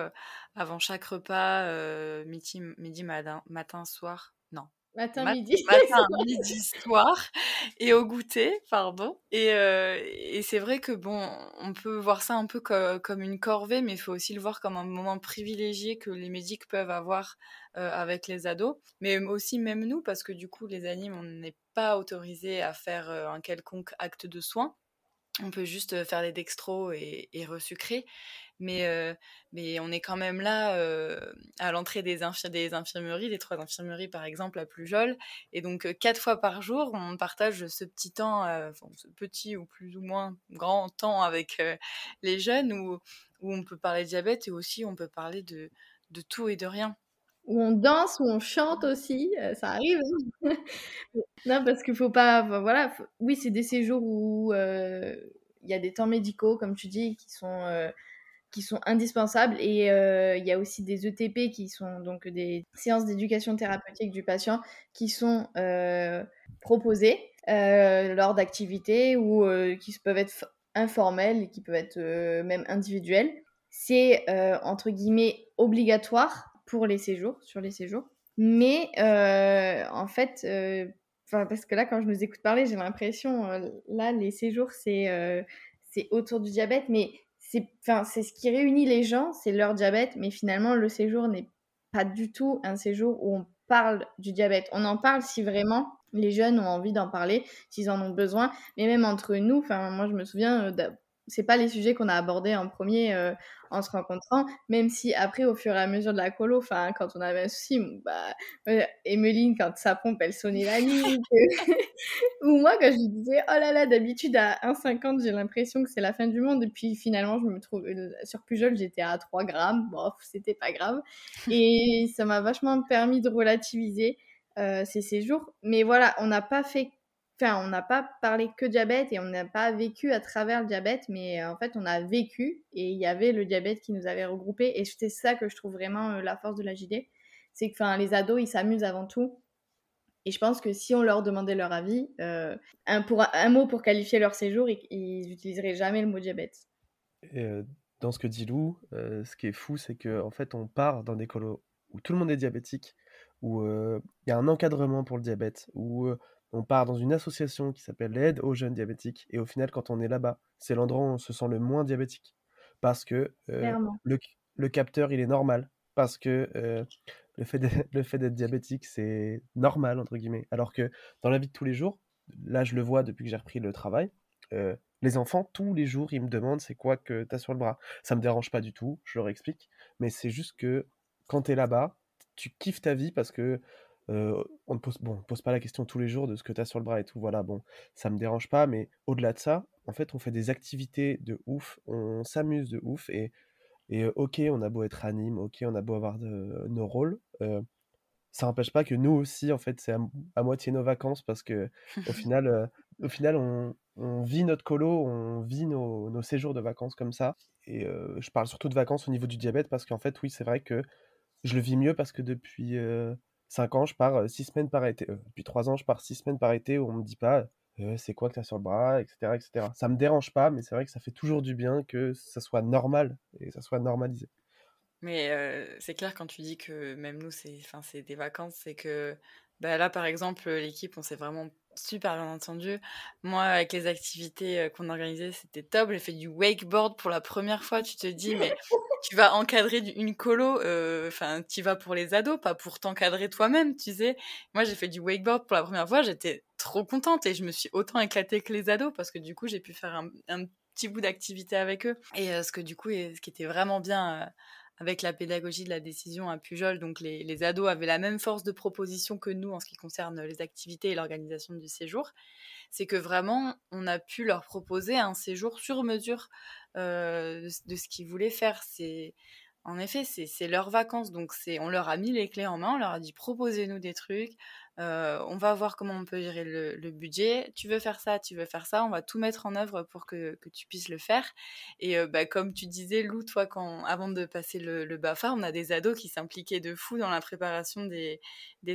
avant chaque repas, midi, midi matin, soir, non, Matin, midi. [laughs] Matin, midi, soir. Et au goûter, pardon. Et, euh, et c'est vrai que, bon, on peut voir ça un peu comme une corvée, mais il faut aussi le voir comme un moment privilégié que les médics peuvent avoir euh, avec les ados. Mais aussi même nous, parce que du coup, les animes, on n'est pas autorisé à faire euh, un quelconque acte de soin. On peut juste faire des dextros et, et resucrer mais, mais on est quand même là à l'entrée des, des, infirmeries, les trois infirmeries par exemple à Plujol, et donc quatre fois par jour, on partage ce petit temps, ce petit ou plus ou moins grand temps avec les jeunes où, où on peut parler de diabète et aussi on peut parler de, de tout et de rien où on danse, où on chante aussi, ça arrive. Hein. [laughs] non, parce qu'il faut pas, voilà, oui, c'est des séjours où il y a des temps médicaux, comme tu dis, qui sont qui sont indispensables. Et euh, il y a aussi des ETP qui sont donc des séances d'éducation thérapeutique du patient qui sont euh, proposées euh, lors d'activités ou qui peuvent être informelles et qui peuvent être même individuelles. C'est entre guillemets obligatoire pour les séjours, sur les séjours. Mais en fait, parce que là, quand je nous écoute parler, j'ai l'impression, là, les séjours, c'est c'est autour du diabète, mais c'est ce qui réunit les gens, c'est leur diabète, mais finalement, le séjour n'est pas du tout un séjour où on parle du diabète. On en parle si vraiment les jeunes ont envie d'en parler, s'ils en ont besoin, mais même entre nous, enfin, moi, je me souviens euh, c'est pas les sujets qu'on a abordés en premier euh, en se rencontrant, même si après, au fur et à mesure de la colo, enfin, quand on avait un souci, bah, euh, Emeline, quand sa pompe, elle sonnait la nuit, [laughs] ou moi, quand je disais, oh là là, d'habitude, à 1,50, j'ai l'impression que c'est la fin du monde, et puis finalement, je me trouve, euh, sur Pujol, j'étais à 3 grammes, bon, [laughs] c'était pas grave, et ça m'a vachement permis de relativiser ces séjours, mais voilà, on n'a pas fait on n'a pas parlé que diabète et on n'a pas vécu à travers le diabète, mais euh, en fait, on a vécu et il y avait le diabète qui nous avait regroupés. Et c'est ça que je trouve vraiment euh, la force de la JD. C'est que enfin, les ados, ils s'amusent avant tout. Et je pense que si on leur demandait leur avis, euh, un, pour, un mot pour qualifier leur séjour, ils n'utiliseraient jamais le mot diabète. Et dans ce que dit Lou, ce qui est fou, c'est qu'en en fait, on part dans des colos où tout le monde est diabétique, où il y a un encadrement pour le diabète, où on part dans une association qui s'appelle l'aide aux jeunes diabétiques. Et au final, quand on est là-bas, c'est l'endroit où on se sent le moins diabétique. Parce que euh, le, capteur, il est normal. Parce que euh, [laughs] le fait d'être diabétique, c'est normal, entre guillemets. Alors que dans la vie de tous les jours, là, je le vois depuis que j'ai repris le travail, euh, les enfants, tous les jours, ils me demandent c'est quoi que tu as sur le bras? Ça me dérange pas du tout, je leur explique. Mais c'est juste que quand tu es là-bas, tu kiffes ta vie parce que on ne pose, bon, pose pas la question tous les jours de ce que tu as sur le bras et tout. Voilà, bon, ça me dérange pas, mais au-delà de ça, en fait, on fait des activités de ouf, on s'amuse de ouf et, et ok, on a beau être anime, ok, on a beau avoir de, nos rôles, ça n'empêche pas que nous aussi, en fait, c'est à, moitié nos vacances parce que au [laughs] final, au final on, on, vit notre colo, on vit nos, nos, séjours de vacances comme ça. Et je parle surtout de vacances au niveau du diabète parce qu'en fait, oui, c'est vrai que je le vis mieux parce que depuis 5 ans, je pars 6 semaines par été. depuis 3 ans, je pars 6 semaines par été où on me dit pas c'est quoi que tu as sur le bras, etc., etc. Ça me dérange pas, mais c'est vrai que ça fait toujours du bien que ça soit normal et ça soit normalisé. Mais c'est clair quand tu dis que même nous, c'est, c'est des vacances, c'est que bah, là, par exemple, l'équipe, on s'est vraiment super bien entendu. Moi, avec les activités qu'on organisait, c'était top. J'ai fait du wakeboard pour la première fois. Tu te dis, mais tu vas encadrer une colo, enfin, tu vas pour les ados, pas pour t'encadrer toi-même, tu sais. Moi, j'ai fait du wakeboard pour la première fois. J'étais trop contente et je me suis autant éclatée que les ados parce que du coup, j'ai pu faire un, petit bout d'activité avec eux. Et ce que du coup, ce qui était vraiment bien avec la pédagogie de la décision à Pujol. Donc les, ados avaient la même force de proposition que nous en ce qui concerne les activités et l'organisation du séjour. C'est que vraiment, on a pu leur proposer un séjour sur mesure euh, de, ce qu'ils voulaient faire. C'est en effet, c'est leurs vacances, donc on leur a mis les clés en main, on leur a dit proposez-nous des trucs, euh, on va voir comment on peut gérer le, budget. Tu veux faire ça, tu veux faire ça, on va tout mettre en œuvre pour que, tu puisses le faire. Et euh, bah, comme tu disais, Lou, toi, avant de passer le, le BAFA, on a des ados qui s'impliquaient de fou dans la préparation des,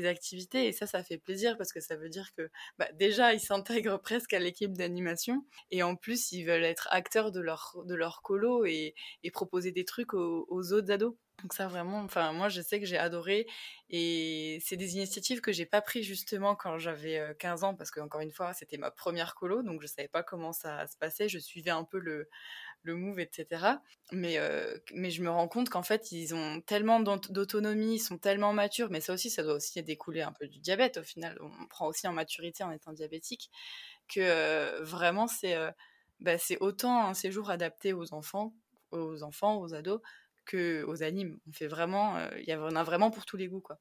activités. Et ça, ça fait plaisir parce que ça veut dire que bah, déjà, ils s'intègrent presque à l'équipe d'animation. Et en plus, ils veulent être acteurs de leur, de leur colo et, proposer des trucs aux autres ados. Donc ça vraiment, enfin moi je sais que j'ai adoré et c'est des initiatives que j'ai pas pris justement quand j'avais 15 ans parce que encore une fois c'était ma première colo donc je savais pas comment ça se passait, je suivais un peu le, le move etc. Mais, mais je me rends compte qu'en fait ils ont tellement d'autonomie, ils sont tellement matures, mais ça aussi ça doit aussi découler un peu du diabète au final, on prend aussi en maturité en étant diabétique que vraiment c'est bah, autant un séjour adapté aux enfants, aux enfants, aux ados que aux animes. On fait vraiment, il y en a vraiment pour tous les goûts, quoi.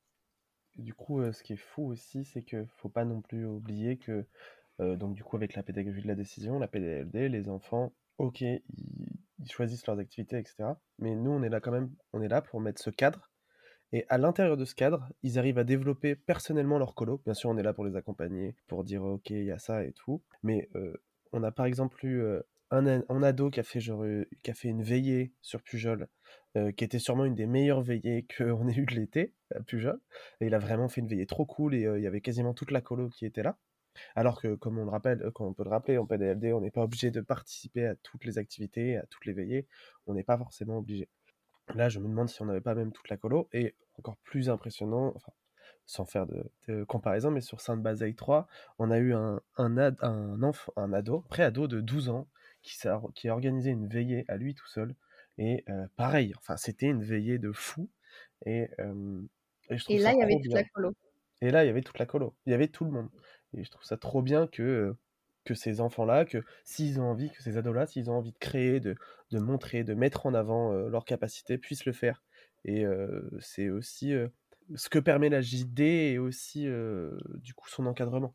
Du coup, ce qui est fou aussi, c'est que faut pas non plus oublier que, donc du coup, avec la pédagogie de la décision, la PDLD, les enfants, ok, ils, choisissent leurs activités, etc. Mais nous, on est là quand même, on est là pour mettre ce cadre. Et à l'intérieur de ce cadre, ils arrivent à développer personnellement leur colo. Bien sûr, on est là pour les accompagner, pour dire ok, il y a ça et tout. Mais on a par exemple eu un, ado qui a, fait, genre, qui a fait une veillée sur Pujol, qui était sûrement une des meilleures veillées [laughs] qu'on ait eues de l'été à Pujol. Et il a vraiment fait une veillée trop cool et il y avait quasiment toute la colo qui était là. Alors que, comme on, le rappelle, on peut le rappeler, en PDLD, on n'est pas obligé de participer à toutes les activités, à toutes les veillées. On n'est pas forcément obligé. Là, je me demande si on n'avait pas même toute la colo. Et encore plus impressionnant, sans faire de, comparaison, mais sur Sainte-Bazeille 3, on a eu un, un, un, enfant, un ado, pré-ado de 12 ans, qui, a, qui a organisé une veillée à lui tout seul. Et pareil, enfin, c'était une veillée de fou. Et, et, là, il y avait toute la colo. Et là, il y avait toute la colo. Il y avait tout le monde. Et je trouve ça trop bien que, que ces enfants-là, que s'ils ont envie, que ces ados-là, s'ils ont envie de créer, de, de, montrer, de mettre en avant leurs capacités, puissent le faire. Et c'est aussi ce que permet la JD et aussi, du coup, son encadrement.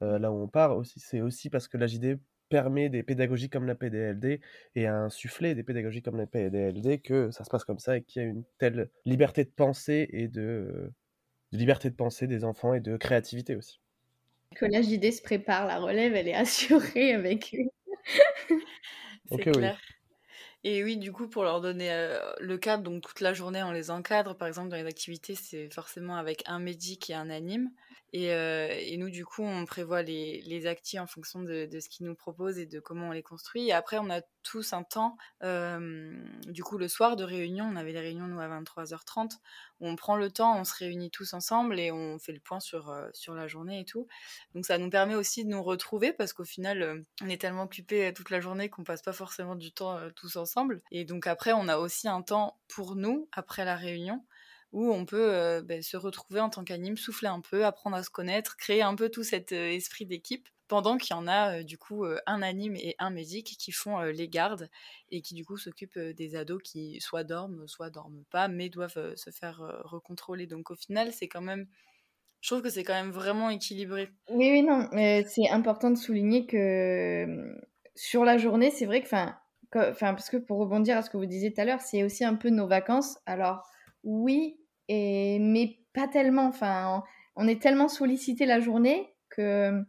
là où on part aussi, c'est aussi parce que la JD permet des pédagogies comme la PDLD et à insuffler des pédagogies comme la PDLD que ça se passe comme ça et qu'il y a une telle liberté de pensée et de, liberté de pensée des enfants et de créativité aussi. Que la JD se prépare, la relève, elle est assurée avec eux. [laughs] C'est clair. Et oui, du coup, pour leur donner le cadre, donc toute la journée, on les encadre. Par exemple, dans les activités, c'est forcément avec un médic et un anime. Euh, et, nous, du coup, on prévoit les, les actis en fonction de, ce qu'ils nous proposent et de comment on les construit. Et après, on a tous un temps, euh, du coup, le soir de réunion, on avait les réunions, nous, à 23h30, où on prend le temps, on se réunit tous ensemble et on fait le point sur, euh, sur la journée et tout. Donc, ça nous permet aussi de nous retrouver parce qu'au final, on est tellement occupés toute la journée qu'on passe pas forcément du temps tous ensemble. Et donc, après, on a aussi un temps pour nous, après la réunion, où on peut euh, ben, se retrouver en tant qu'anime, souffler un peu, apprendre à se connaître, créer un peu tout cet euh, esprit d'équipe, pendant qu'il y en a euh, du coup un anime et un médic qui font les gardes et qui du coup s'occupent des ados qui soit dorment, soit dorment pas, mais doivent se faire recontrôler. Donc au final, c'est quand même je trouve que c'est quand même vraiment équilibré. Oui, oui, non, c'est important de souligner que sur la journée, c'est vrai que, enfin, parce que pour rebondir à ce que vous disiez tout à l'heure, c'est aussi un peu nos vacances. Alors, oui, mais pas tellement. Enfin, on est tellement sollicité la journée que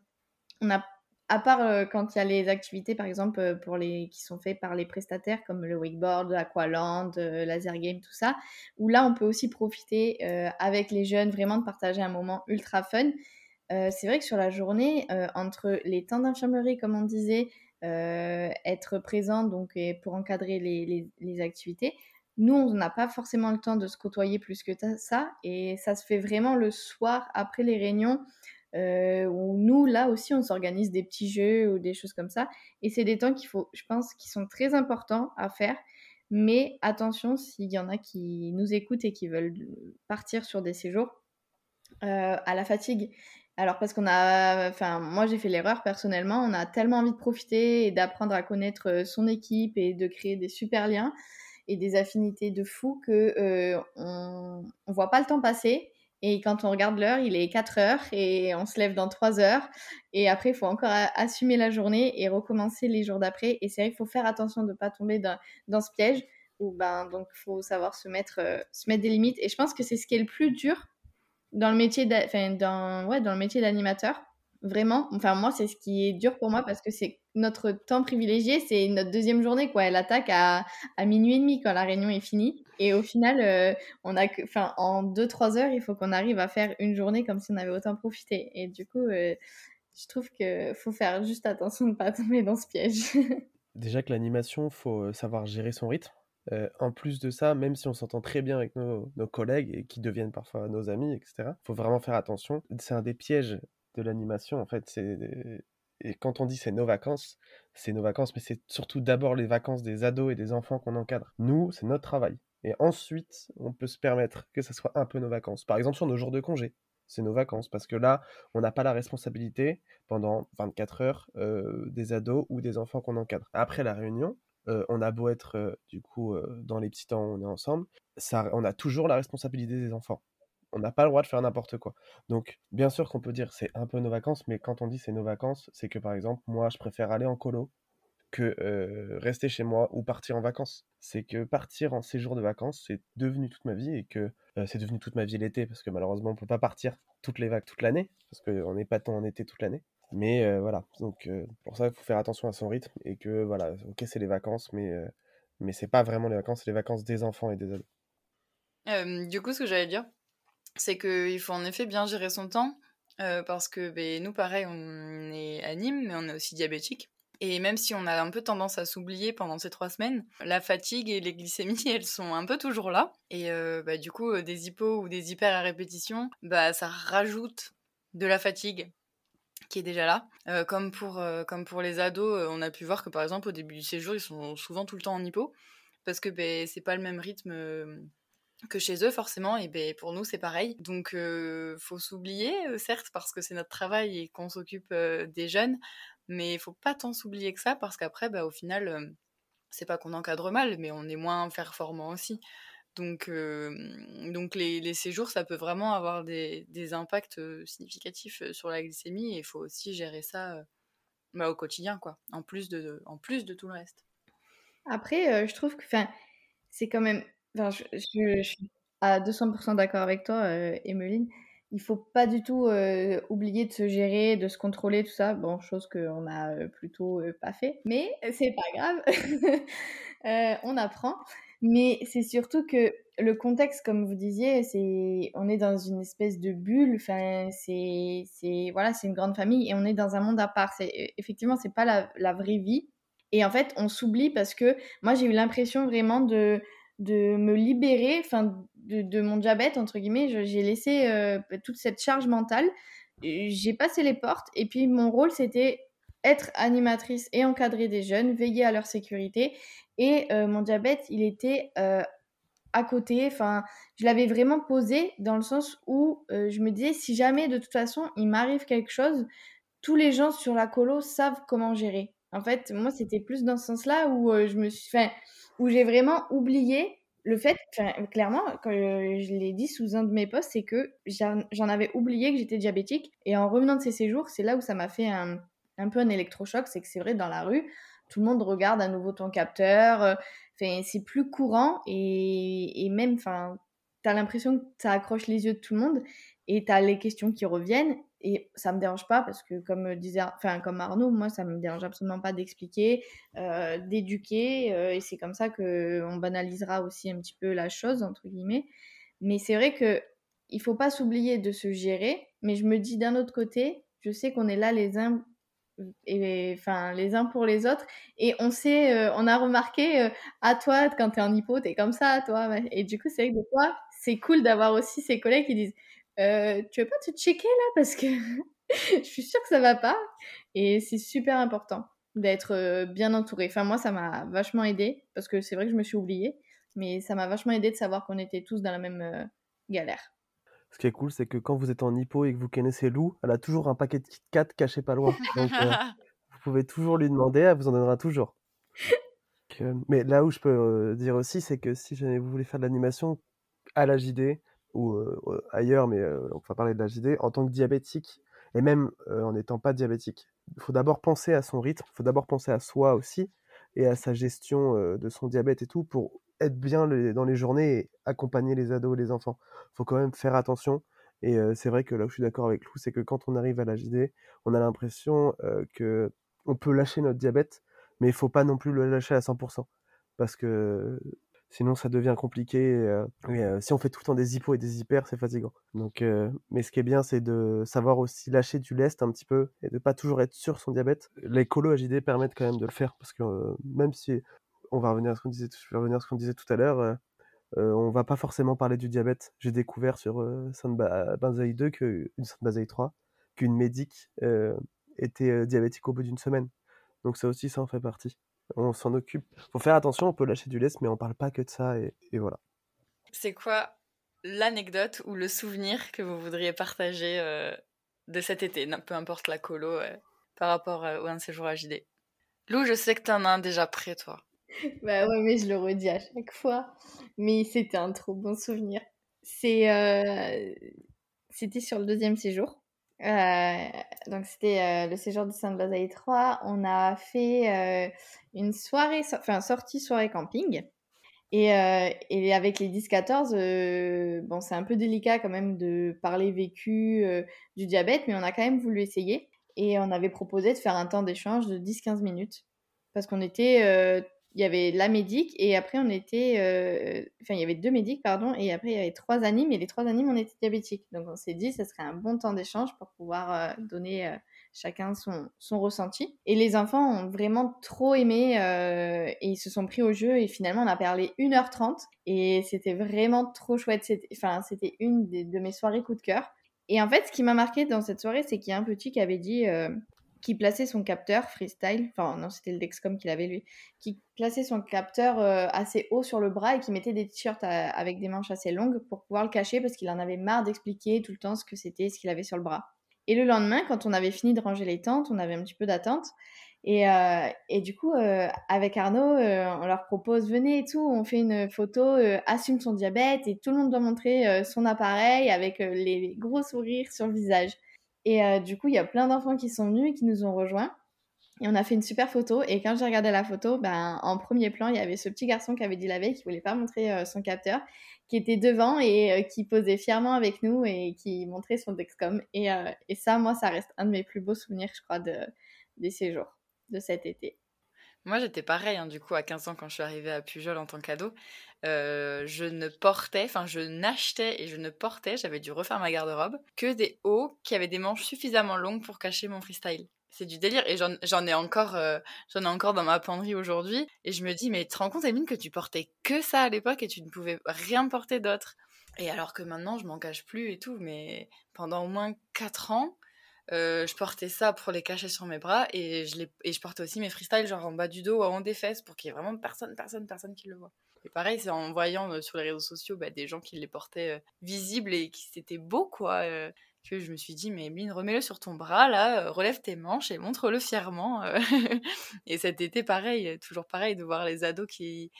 on a à part euh, quand il y a les activités, par exemple, euh, pour les, qui sont faites par les prestataires, comme le wakeboard, aqualand, euh, laser game, tout ça, où là, on peut aussi profiter avec les jeunes, vraiment de partager un moment ultra fun. c'est vrai que sur la journée, entre les temps d'infirmerie, comme on disait, être présent donc, pour encadrer les activités, nous, on n'a pas forcément le temps de se côtoyer plus que ça, et ça se fait vraiment le soir après les réunions. Euh, où nous, là aussi, on s'organise des petits jeux ou des choses comme ça. Et c'est des temps qu'il faut, je pense, qui sont très importants à faire. Mais attention, s'il y en a qui nous écoutent et qui veulent partir sur des séjours, euh, à la fatigue. Alors parce qu'on a, enfin moi j'ai fait l'erreur personnellement, on a tellement envie de profiter et d'apprendre à connaître euh, son équipe et de créer des super liens et des affinités de fou que euh, on, voit pas le temps passer et quand on regarde l'heure, il est 4 heures et on se lève dans 3 heures. Et après, il faut encore assumer la journée et recommencer les jours d'après. Et c'est vrai qu'il faut faire attention de ne pas tomber dans, ce piège. Où, ben, donc, faut savoir se mettre, euh, se mettre des limites. Et je pense que c'est ce qui est le plus dur dans le métier dans, ouais, dans le métier d'animateur. Vraiment. Enfin, moi, c'est ce qui est dur pour moi parce que c'est notre temps privilégié. C'est notre deuxième journée. Quoi. Elle attaque à, à minuit et demi quand la réunion est finie. Et au final, euh, on a en 2-3 heures, il faut qu'on arrive à faire une journée comme si on avait autant profité. Et du coup, euh, je trouve qu'il faut faire juste attention de ne pas tomber dans ce piège. [laughs] Déjà que l'animation, faut euh, savoir gérer son rythme. en plus de ça, même si on s'entend très bien avec nos, nos, collègues et qui deviennent parfois nos amis, etc., faut vraiment faire attention. C'est un des pièges de l'animation, en fait. C'est et quand on dit c'est nos vacances, c'est nos vacances, mais c'est surtout d'abord les vacances des ados et des enfants qu'on encadre. Nous, c'est notre travail. Et ensuite, on peut se permettre que ça soit un peu nos vacances. Par exemple, sur nos jours de congé, c'est nos vacances. Parce que là, on n'a pas la responsabilité pendant 24 heures euh, des ados ou des enfants qu'on encadre. Après la réunion, euh, on a beau être euh, du coup dans les petits temps on est ensemble, ça, on a toujours la responsabilité des enfants. On n'a pas le droit de faire n'importe quoi. Donc, bien sûr qu'on peut dire c'est un peu nos vacances, mais quand on dit c'est nos vacances, c'est que par exemple, moi, je préfère aller en colo que rester chez moi ou partir en vacances. C'est que partir en séjour de vacances, c'est devenu toute ma vie et que c'est devenu toute ma vie l'été parce que malheureusement on peut pas partir toutes les vagues toute l'année parce qu'on n'est pas tant en été toute l'année. Mais voilà, donc pour ça il faut faire attention à son rythme et que voilà, ok c'est les vacances, mais mais c'est pas vraiment les vacances, c'est les vacances des enfants et des ados. du coup, ce que j'allais dire, c'est qu'il faut en effet bien gérer son temps parce que ben, nous, pareil, on est anime, mais on est aussi diabétique. Et même si on a un peu tendance à s'oublier pendant ces trois semaines, la fatigue et les glycémies, [laughs] elles sont un peu toujours là. Et euh, bah, du coup, euh, des hypos ou des hyper à répétition, bah, ça rajoute de la fatigue qui est déjà là. Euh, comme, pour, comme pour les ados, on a pu voir que par exemple au début du séjour, ils sont souvent tout le temps en hypo, parce que ben, c'est pas le même rythme que chez eux forcément et ben pour nous c'est pareil donc faut s'oublier certes parce que c'est notre travail et qu'on s'occupe des jeunes mais il faut pas tant s'oublier que ça parce qu'après, bah, au final, euh, c'est pas qu'on encadre mal, mais on est moins performant aussi. Donc, euh, donc les, les, séjours, ça peut vraiment avoir des, des impacts euh, significatifs sur la glycémie et il faut aussi gérer ça bah, au quotidien, quoi, en plus de, en plus de tout le reste. Après, je trouve que c'est quand même. Je, je, suis à 200% d'accord avec toi, Emeline il faut pas du tout euh, oublier de se gérer, de se contrôler, tout ça. Bon, chose qu'on a euh, plutôt euh, pas fait, mais c'est pas grave. [laughs] on apprend. Mais c'est surtout que le contexte, comme vous disiez, c'est on est dans une espèce de bulle. Enfin, c'est voilà, c'est une grande famille et on est dans un monde à part. C'est effectivement, c'est pas la vraie vie. Et en fait, on s'oublie parce que moi, j'ai eu l'impression vraiment de de me libérer enfin de, mon diabète entre guillemets j'ai laissé euh, toute cette charge mentale. J'ai passé les portes et puis mon rôle c'était être animatrice et encadrer des jeunes veiller à leur sécurité. Et euh, mon diabète il était euh, à côté. Enfin je l'avais vraiment posé dans le sens où je me disais si jamais de toute façon il m'arrive quelque chose tous les gens sur la colo savent comment gérer en fait moi c'était plus dans ce sens là où je me suis où j'ai vraiment oublié le fait, clairement, quand je l'ai dit sous un de mes posts, c'est que j'en avais oublié que j'étais diabétique. Et en revenant de ces séjours, c'est là où ça m'a fait un, peu un électrochoc. C'est que c'est vrai, dans la rue, tout le monde regarde à nouveau ton capteur. Euh, c'est plus courant et, et même, enfin, t'as l'impression que ça accroche les yeux de tout le monde et t'as les questions qui reviennent et ça me dérange pas parce que comme disait enfin comme Arnaud moi ça me dérange absolument pas d'expliquer euh, d'éduquer euh, et c'est comme ça que on banalisera aussi un petit peu la chose entre guillemets. Mais c'est vrai que il faut pas s'oublier de se gérer mais je me dis d'un autre côté je sais qu'on est là les uns et enfin les uns pour les autres et on sait euh, on a remarqué à toi quand tu es en hypo t'es comme ça toi et du coup c'est vrai que fois c'est cool d'avoir aussi ces collègues qui disent euh, tu veux pas te checker là parce que [laughs] je suis sûre que ça va pas. Et c'est super important d'être euh, bien entouré. Enfin, moi, ça m'a vachement aidé parce que c'est vrai que je me suis oubliée, mais ça m'a vachement aidé de savoir qu'on était tous dans la même euh, galère. Ce qui est cool, c'est que quand vous êtes en hypo et que vous connaissez Lou, elle a toujours un paquet de Kit Kat caché pas loin. Donc, [laughs] vous pouvez toujours lui demander, elle vous en donnera toujours. mais là où je peux dire aussi, c'est que si vous voulez faire de l'animation à la JD, ou ailleurs, mais on va parler de la JD, en tant que diabétique, et même en n'étant pas diabétique, faut d'abord penser à son rythme, faut d'abord penser à soi aussi, et à sa gestion de son diabète et tout, pour être bien dans les journées et accompagner les ados et les enfants. Faut quand même faire attention. Et c'est vrai que là où je suis d'accord avec Lou, c'est que quand on arrive à la JD, on a l'impression que on peut lâcher notre diabète, mais il faut pas non plus le lâcher à 100%. Parce que Sinon, ça devient compliqué. Euh, euh, si on fait tout le temps des hippos et des hyper, c'est fatigant. Donc, euh, mais ce qui est bien, c'est de savoir aussi lâcher du lest un petit peu et de pas toujours être sur son diabète. Les colos AJD permettent quand même de le faire parce que même si on va revenir à ce qu'on disait, revenir à ce qu'on disait tout à l'heure, on va pas forcément parler du diabète. J'ai découvert sur Sainte Benzaï 2 que une Benzaï 3 qu'une médic était diabétique au bout d'une semaine. Donc ça aussi, ça en fait partie on s'en occupe. Faut faire attention, on peut lâcher du lest, mais on parle pas que de ça, et, voilà. C'est quoi l'anecdote ou le souvenir que vous voudriez partager euh, de cet été, peu importe la colo, euh, par rapport euh, au un séjour à JD Lou, je sais que tu en as un déjà prêt, toi. [laughs] Bah ouais, mais je le redis à chaque fois. Mais c'était un trop bon souvenir. C'est, c'était sur le deuxième séjour. Euh, donc c'était euh, le séjour de Sainte-Bazaïe 3. On a fait euh, une soirée, enfin sortie soirée camping. Et, et avec les 10-14, bon c'est un peu délicat quand même de parler vécu du diabète, mais on a quand même voulu essayer. Et on avait proposé de faire un temps d'échange de 10-15 minutes. Parce qu'on était il y avait la médic et après on était euh, enfin il y avait deux médics pardon et après il y avait trois animes et les trois animes on était diabétiques. Donc on s'est dit ce serait un bon temps d'échange pour pouvoir euh, donner euh, chacun son, son ressenti. Et les enfants ont vraiment trop aimé et ils se sont pris au jeu et finalement on a parlé 1h30 et c'était vraiment trop chouette. C'était enfin c'était une de mes soirées coup de cœur. Et en fait ce qui m'a marqué dans cette soirée c'est qu'il y a un petit qui avait dit qui plaçait son capteur freestyle, enfin non c'était le Dexcom qu'il avait lui, qui plaçait son capteur euh, assez haut sur le bras et qui mettait des t-shirts avec des manches assez longues pour pouvoir le cacher parce qu'il en avait marre d'expliquer tout le temps ce que c'était, ce qu'il avait sur le bras. Et le lendemain, quand on avait fini de ranger les tentes, on avait un petit peu d'attente. Et, euh, et, du coup, euh, avec Arnaud, on leur propose venez et tout, on fait une photo, assume son diabète et tout le monde doit montrer son appareil avec les gros sourires sur le visage. Et euh, du coup, il y a plein d'enfants qui sont venus et qui nous ont rejoints. Et on a fait une super photo. Et quand j'ai regardé la photo, ben, en premier plan, il y avait ce petit garçon qui avait dit la veille qu'il voulait pas montrer euh, son capteur, qui était devant et euh, qui posait fièrement avec nous et qui montrait son Dexcom. Et, et, ça, moi, ça reste un de mes plus beaux souvenirs, je crois, de, des séjours de cet été. Moi, j'étais pareil, hein, du coup, à 15 ans, quand je suis arrivée à Pujol en tant qu'ado. Euh, je ne portais, enfin, je n'achetais et je ne portais, j'avais dû refaire ma garde-robe, que des hauts qui avaient des manches suffisamment longues pour cacher mon freestyle. C'est du délire et j'en ai encore, euh, j'en ai encore dans ma penderie aujourd'hui. Et je me dis, mais tu te rends compte, Emine, que tu portais que ça à l'époque et tu ne pouvais rien porter d'autre. Et alors que maintenant, je m'en cache plus et tout, mais pendant au moins 4 ans, je portais ça pour les cacher sur mes bras et je, les, et je portais aussi mes freestyles genre en bas du dos ou en des fesses pour qu'il y ait vraiment personne, personne, personne qui le voit. Et pareil, c'est en voyant euh, sur les réseaux sociaux bah, des gens qui les portaient euh, visibles et qui c'était beau quoi. que je me suis dit, mais Emeline, remets-le sur ton bras, là, relève tes manches et montre-le fièrement. [laughs] et cet été, pareil, toujours pareil, de voir les ados qui,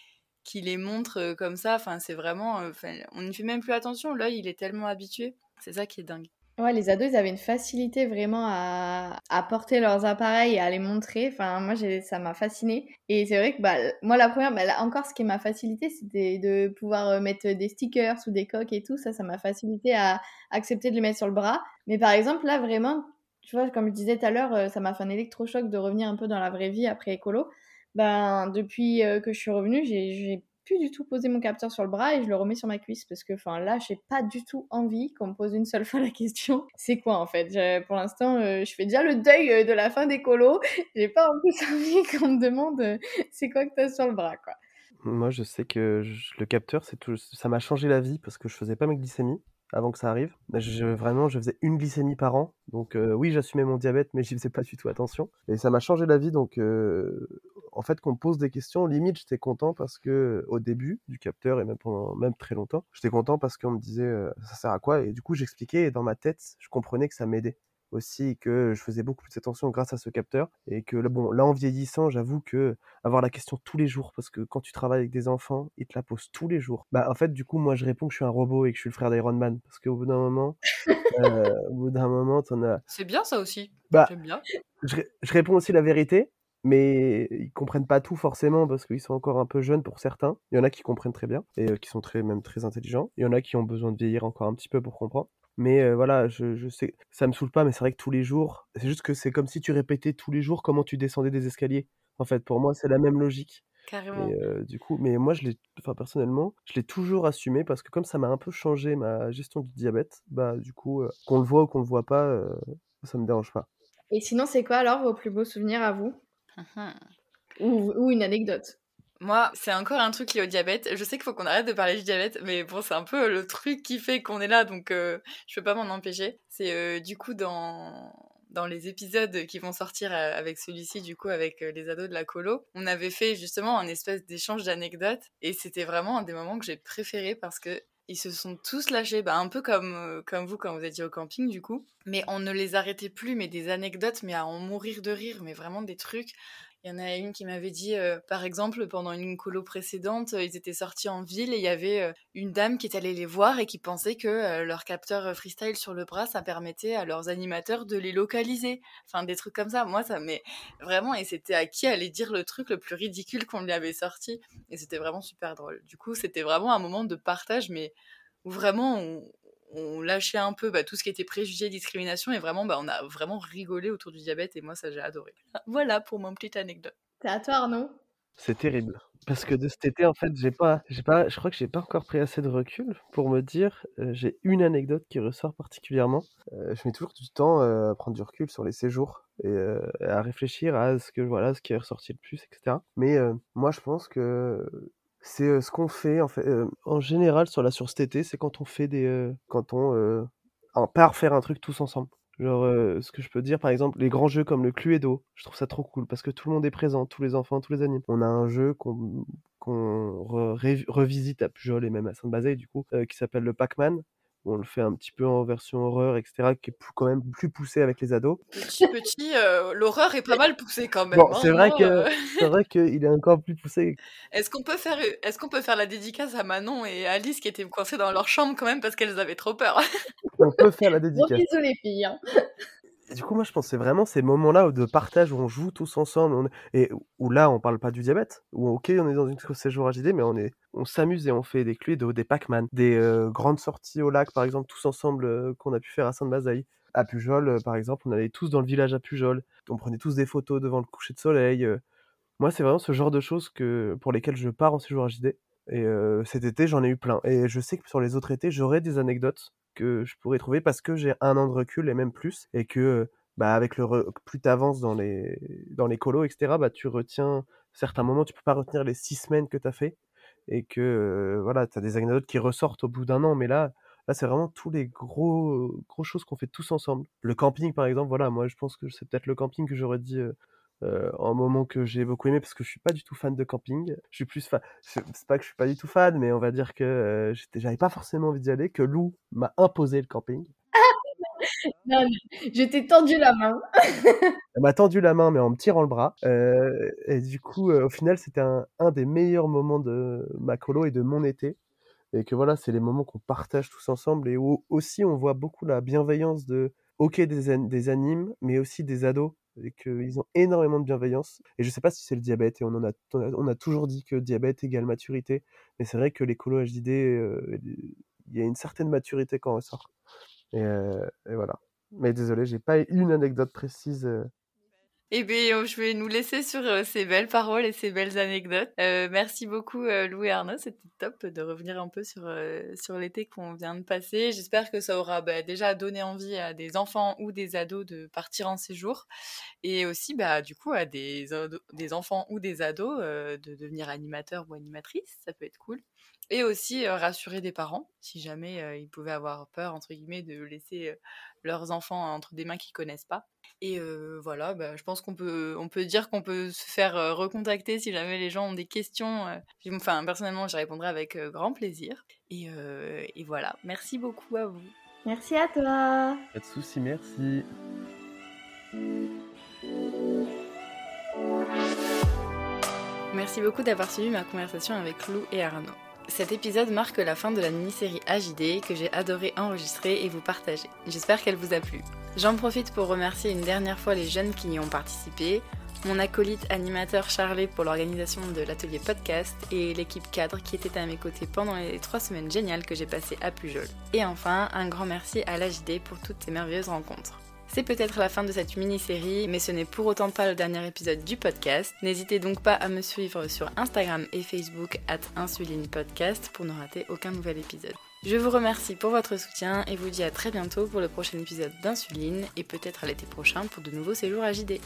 qui les montre comme ça. Enfin, c'est vraiment, on ne fait même plus attention. L'œil, il est tellement habitué. C'est ça qui est dingue. Ouais, les ados, ils avaient une facilité vraiment à, à porter leurs appareils et à les montrer. Enfin, moi, ça m'a fasciné. Et c'est vrai que bah, moi, la première, bah, encore, ce qui m'a facilité, c'était de pouvoir euh, mettre des stickers ou des coques et tout. Ça, ça m'a facilité à accepter de les mettre sur le bras. Mais par exemple, là, vraiment, tu vois, comme je disais tout à l'heure, euh, ça m'a fait un électrochoc de revenir un peu dans la vraie vie après écolo. Ben, depuis euh, que je suis revenue, j'ai plus du tout poser mon capteur sur le bras et je le remets sur ma cuisse parce que enfin là j'ai pas du tout envie qu'on me pose une seule [laughs] fois la question c'est quoi en fait? Pour l'instant euh, je fais déjà le deuil euh, de la fin des colos [laughs] j'ai pas en plus [laughs] envie qu'on me demande euh, c'est quoi que t'as sur le bras quoi moi je sais que le capteur c'est tout ça m'a changé la vie parce que je faisais pas mes glycémies avant que ça arrive. Je, vraiment, je faisais une glycémie par an. Donc oui, j'assumais mon diabète, mais j'y faisais pas du tout attention. Et ça m'a changé la vie. Donc euh, en fait, qu'on me pose des questions, limite, j'étais content parce que au début du capteur et même pendant même très longtemps, j'étais content parce qu'on me disait euh, ça sert à quoi? Et du coup, j'expliquais et dans ma tête, je comprenais que ça m'aidait aussi que je faisais beaucoup plus attention grâce à ce capteur et que bon là en vieillissant j'avoue que avoir la question tous les jours parce que quand tu travailles avec des enfants ils te la posent tous les jours. Bah en fait du coup moi je réponds que je suis un robot et que je suis le frère d'Iron Man parce qu'au bout d'un moment [laughs] euh, au bout d'un moment t'en as c'est bien ça aussi. Bah j'aime bien. je, réponds aussi la vérité mais ils comprennent pas tout forcément parce qu'ils sont encore un peu jeunes pour certains. Il y en a qui comprennent très bien et euh, qui sont très même très intelligents. Il y en a qui ont besoin de vieillir encore un petit peu pour comprendre. Mais voilà, je, je, sais, ça me saoule pas, mais c'est vrai que tous les jours, c'est juste que c'est comme si tu répétais tous les jours comment tu descendais des escaliers. En fait, pour moi, c'est la même logique. Carrément. Et du coup, mais moi, je l'ai, enfin personnellement, je l'ai toujours assumé parce que comme ça m'a un peu changé ma gestion du diabète, bah du coup, qu'on le voit ou qu'on le voit pas, ça me dérange pas. Et sinon, c'est quoi alors vos plus beaux souvenirs à vous? Ou, une anecdote moi, c'est encore un truc lié au diabète. Je sais qu'il faut qu'on arrête de parler du diabète, mais bon, c'est un peu le truc qui fait qu'on est là, donc euh, je peux pas m'en empêcher. C'est euh, du coup dans dans les épisodes qui vont sortir euh, avec celui-ci, du coup, avec les ados de la colo, on avait fait justement un espèce d'échange d'anecdotes, et c'était vraiment un des moments que j'ai préféré parce que ils se sont tous lâchés, bah, un peu comme, comme vous quand vous étiez au camping du coup. Mais on ne les arrêtait plus, mais des anecdotes, mais à en mourir de rire, mais vraiment des trucs. Il y en a une qui m'avait dit, euh, par exemple, pendant une colo précédente, euh, ils étaient sortis en ville et il y avait euh, une dame qui est allée les voir et qui pensait que leur capteur freestyle sur le bras, ça permettait à leurs animateurs de les localiser. Enfin, des trucs comme ça. Moi, ça m'est vraiment, et c'était à qui aller dire le truc le plus ridicule qu'on lui avait sorti. Et c'était vraiment super drôle. Du coup, c'était vraiment un moment de partage, mais où vraiment on, on lâchait un peu bah, tout ce qui était préjugé, discrimination, et vraiment, bah, on a vraiment rigolé autour du diabète, et moi, ça, j'ai adoré. Voilà pour mon petite anecdote. C'est à toi, Arnaud C'est terrible. Parce que de cet été, en fait, j'ai pas, j'ai pas, je crois que j'ai pas encore pris assez de recul pour me dire, euh, j'ai une anecdote qui ressort particulièrement. Euh, je mets toujours du temps euh, à prendre du recul sur les séjours et à réfléchir à ce que voilà, ce qui est ressorti le plus, etc. Mais moi, je pense que c'est, ce qu'on fait en fait, en général sur la source TT, c'est quand on fait des, quand on, part faire un truc tous ensemble. Genre, ce que je peux dire, par exemple, les grands jeux comme le Cluedo, je trouve ça trop cool parce que tout le monde est présent, tous les enfants, tous les animaux. On a un jeu qu'on qu'on revisite à Pujol et même à Sainte-Bazeille, du coup, qui s'appelle le Pac-Man, on le fait un petit peu en version horreur, etc., qui est quand même plus poussé avec les ados. Petit petit, euh, l'horreur est pas mal poussée quand même. Bon, c'est vrai que euh. c'est vrai qu'il est encore plus poussé. [laughs] Est-ce qu'on peut faire, est-ce qu'on peut faire la dédicace à Manon et Alice qui étaient coincées dans leur chambre quand même parce qu'elles avaient trop peur? On peut faire la [laughs] dédicace. Bon, les filles. Hein du coup, moi, je pense c'est vraiment ces moments-là de partage où on joue tous ensemble et où là, on parle pas du diabète, où ok, on est dans une séjour JD, mais on est, on s'amuse et on fait des Cluedo, des Pac-Man, des euh, grandes sorties au lac, par exemple, tous ensemble euh, qu'on a pu faire à Sainte-Bazaï. À Pujol, euh, par exemple, on allait tous dans le village à Pujol, on prenait tous des photos devant le coucher de soleil. Moi, c'est vraiment ce genre de choses que pour lesquelles je pars en séjour JD. Et cet été, j'en ai eu plein. Et je sais que sur les autres étés, j'aurai des anecdotes que je pourrais trouver parce que j'ai un an de recul et même plus et que bah avec le plus tu avances dans les dans les colos etc bah tu retiens certains moments tu peux pas retenir les six semaines que tu as fait et que voilà tu as des anecdotes qui ressortent au bout d'un an mais là là c'est vraiment tous les gros gros choses qu'on fait tous ensemble. Le camping par exemple voilà moi je pense que c'est peut-être le camping que j'aurais dit euh, en moment que j'ai beaucoup aimé parce que je suis pas du tout fan de camping. Je suis plus fan. C'est pas que je suis pas du tout fan, mais on va dire que euh, j'avais pas forcément envie d'y aller. Que Lou m'a imposé le camping. [laughs] non, je t'ai tendu la main. [laughs] Elle m'a tendu la main, mais en me tirant le bras. Euh, et du coup, euh, au final, c'était un, un, des meilleurs moments de ma colo et de mon été. Et que voilà, c'est les moments qu'on partage tous ensemble et où aussi on voit beaucoup la bienveillance de, ok, des, des animes, mais aussi des ados et qu'ils ont énormément de bienveillance. Et je sais pas si c'est le diabète, et on, en a, on a toujours dit que diabète égale maturité, mais c'est vrai que les colo HDD, euh, il y a une certaine maturité quand on ressort. Et, euh, voilà. Mais désolé, j'ai pas une anecdote précise euh, eh bien, je vais nous laisser sur euh, ces belles paroles et ces belles anecdotes. Euh, merci beaucoup, euh, Lou et Arnaud. C'était top de revenir un peu sur, sur l'été qu'on vient de passer. J'espère que ça aura bah, déjà donné envie à des enfants ou des ados de partir en séjour. Et aussi, bah, du coup, à des, des enfants ou des ados de devenir animateurs ou animatrices. Ça peut être cool. Et aussi rassurer des parents, si jamais ils pouvaient avoir peur, entre guillemets, de laisser leurs enfants entre des mains qu'ils connaissent pas. Et voilà, bah, je pense qu'on peut, on peut dire qu'on peut se faire recontacter si jamais les gens ont des questions. enfin, personnellement, j'y répondrai avec grand plaisir. Et, et, voilà, merci beaucoup à vous. Merci à toi. Pas de soucis, merci. Merci beaucoup d'avoir suivi ma conversation avec Lou et Arnaud. Cet épisode marque la fin de la mini-série AJD que j'ai adoré enregistrer et vous partager. J'espère qu'elle vous a plu. J'en profite pour remercier une dernière fois les jeunes qui y ont participé, mon acolyte animateur Charlie pour l'organisation de l'atelier podcast et l'équipe cadre qui était à mes côtés pendant les trois semaines géniales que j'ai passées à Pujol. Et enfin, un grand merci à l'AJD pour toutes ces merveilleuses rencontres. C'est peut-être la fin de cette mini-série, mais ce n'est pour autant pas le dernier épisode du podcast. N'hésitez donc pas à me suivre sur Instagram et Facebook at InsulinePodcast pour ne rater aucun nouvel épisode. Je vous remercie pour votre soutien et vous dis à très bientôt pour le prochain épisode d'Insuline et peut-être à l'été prochain pour de nouveaux séjours à JD.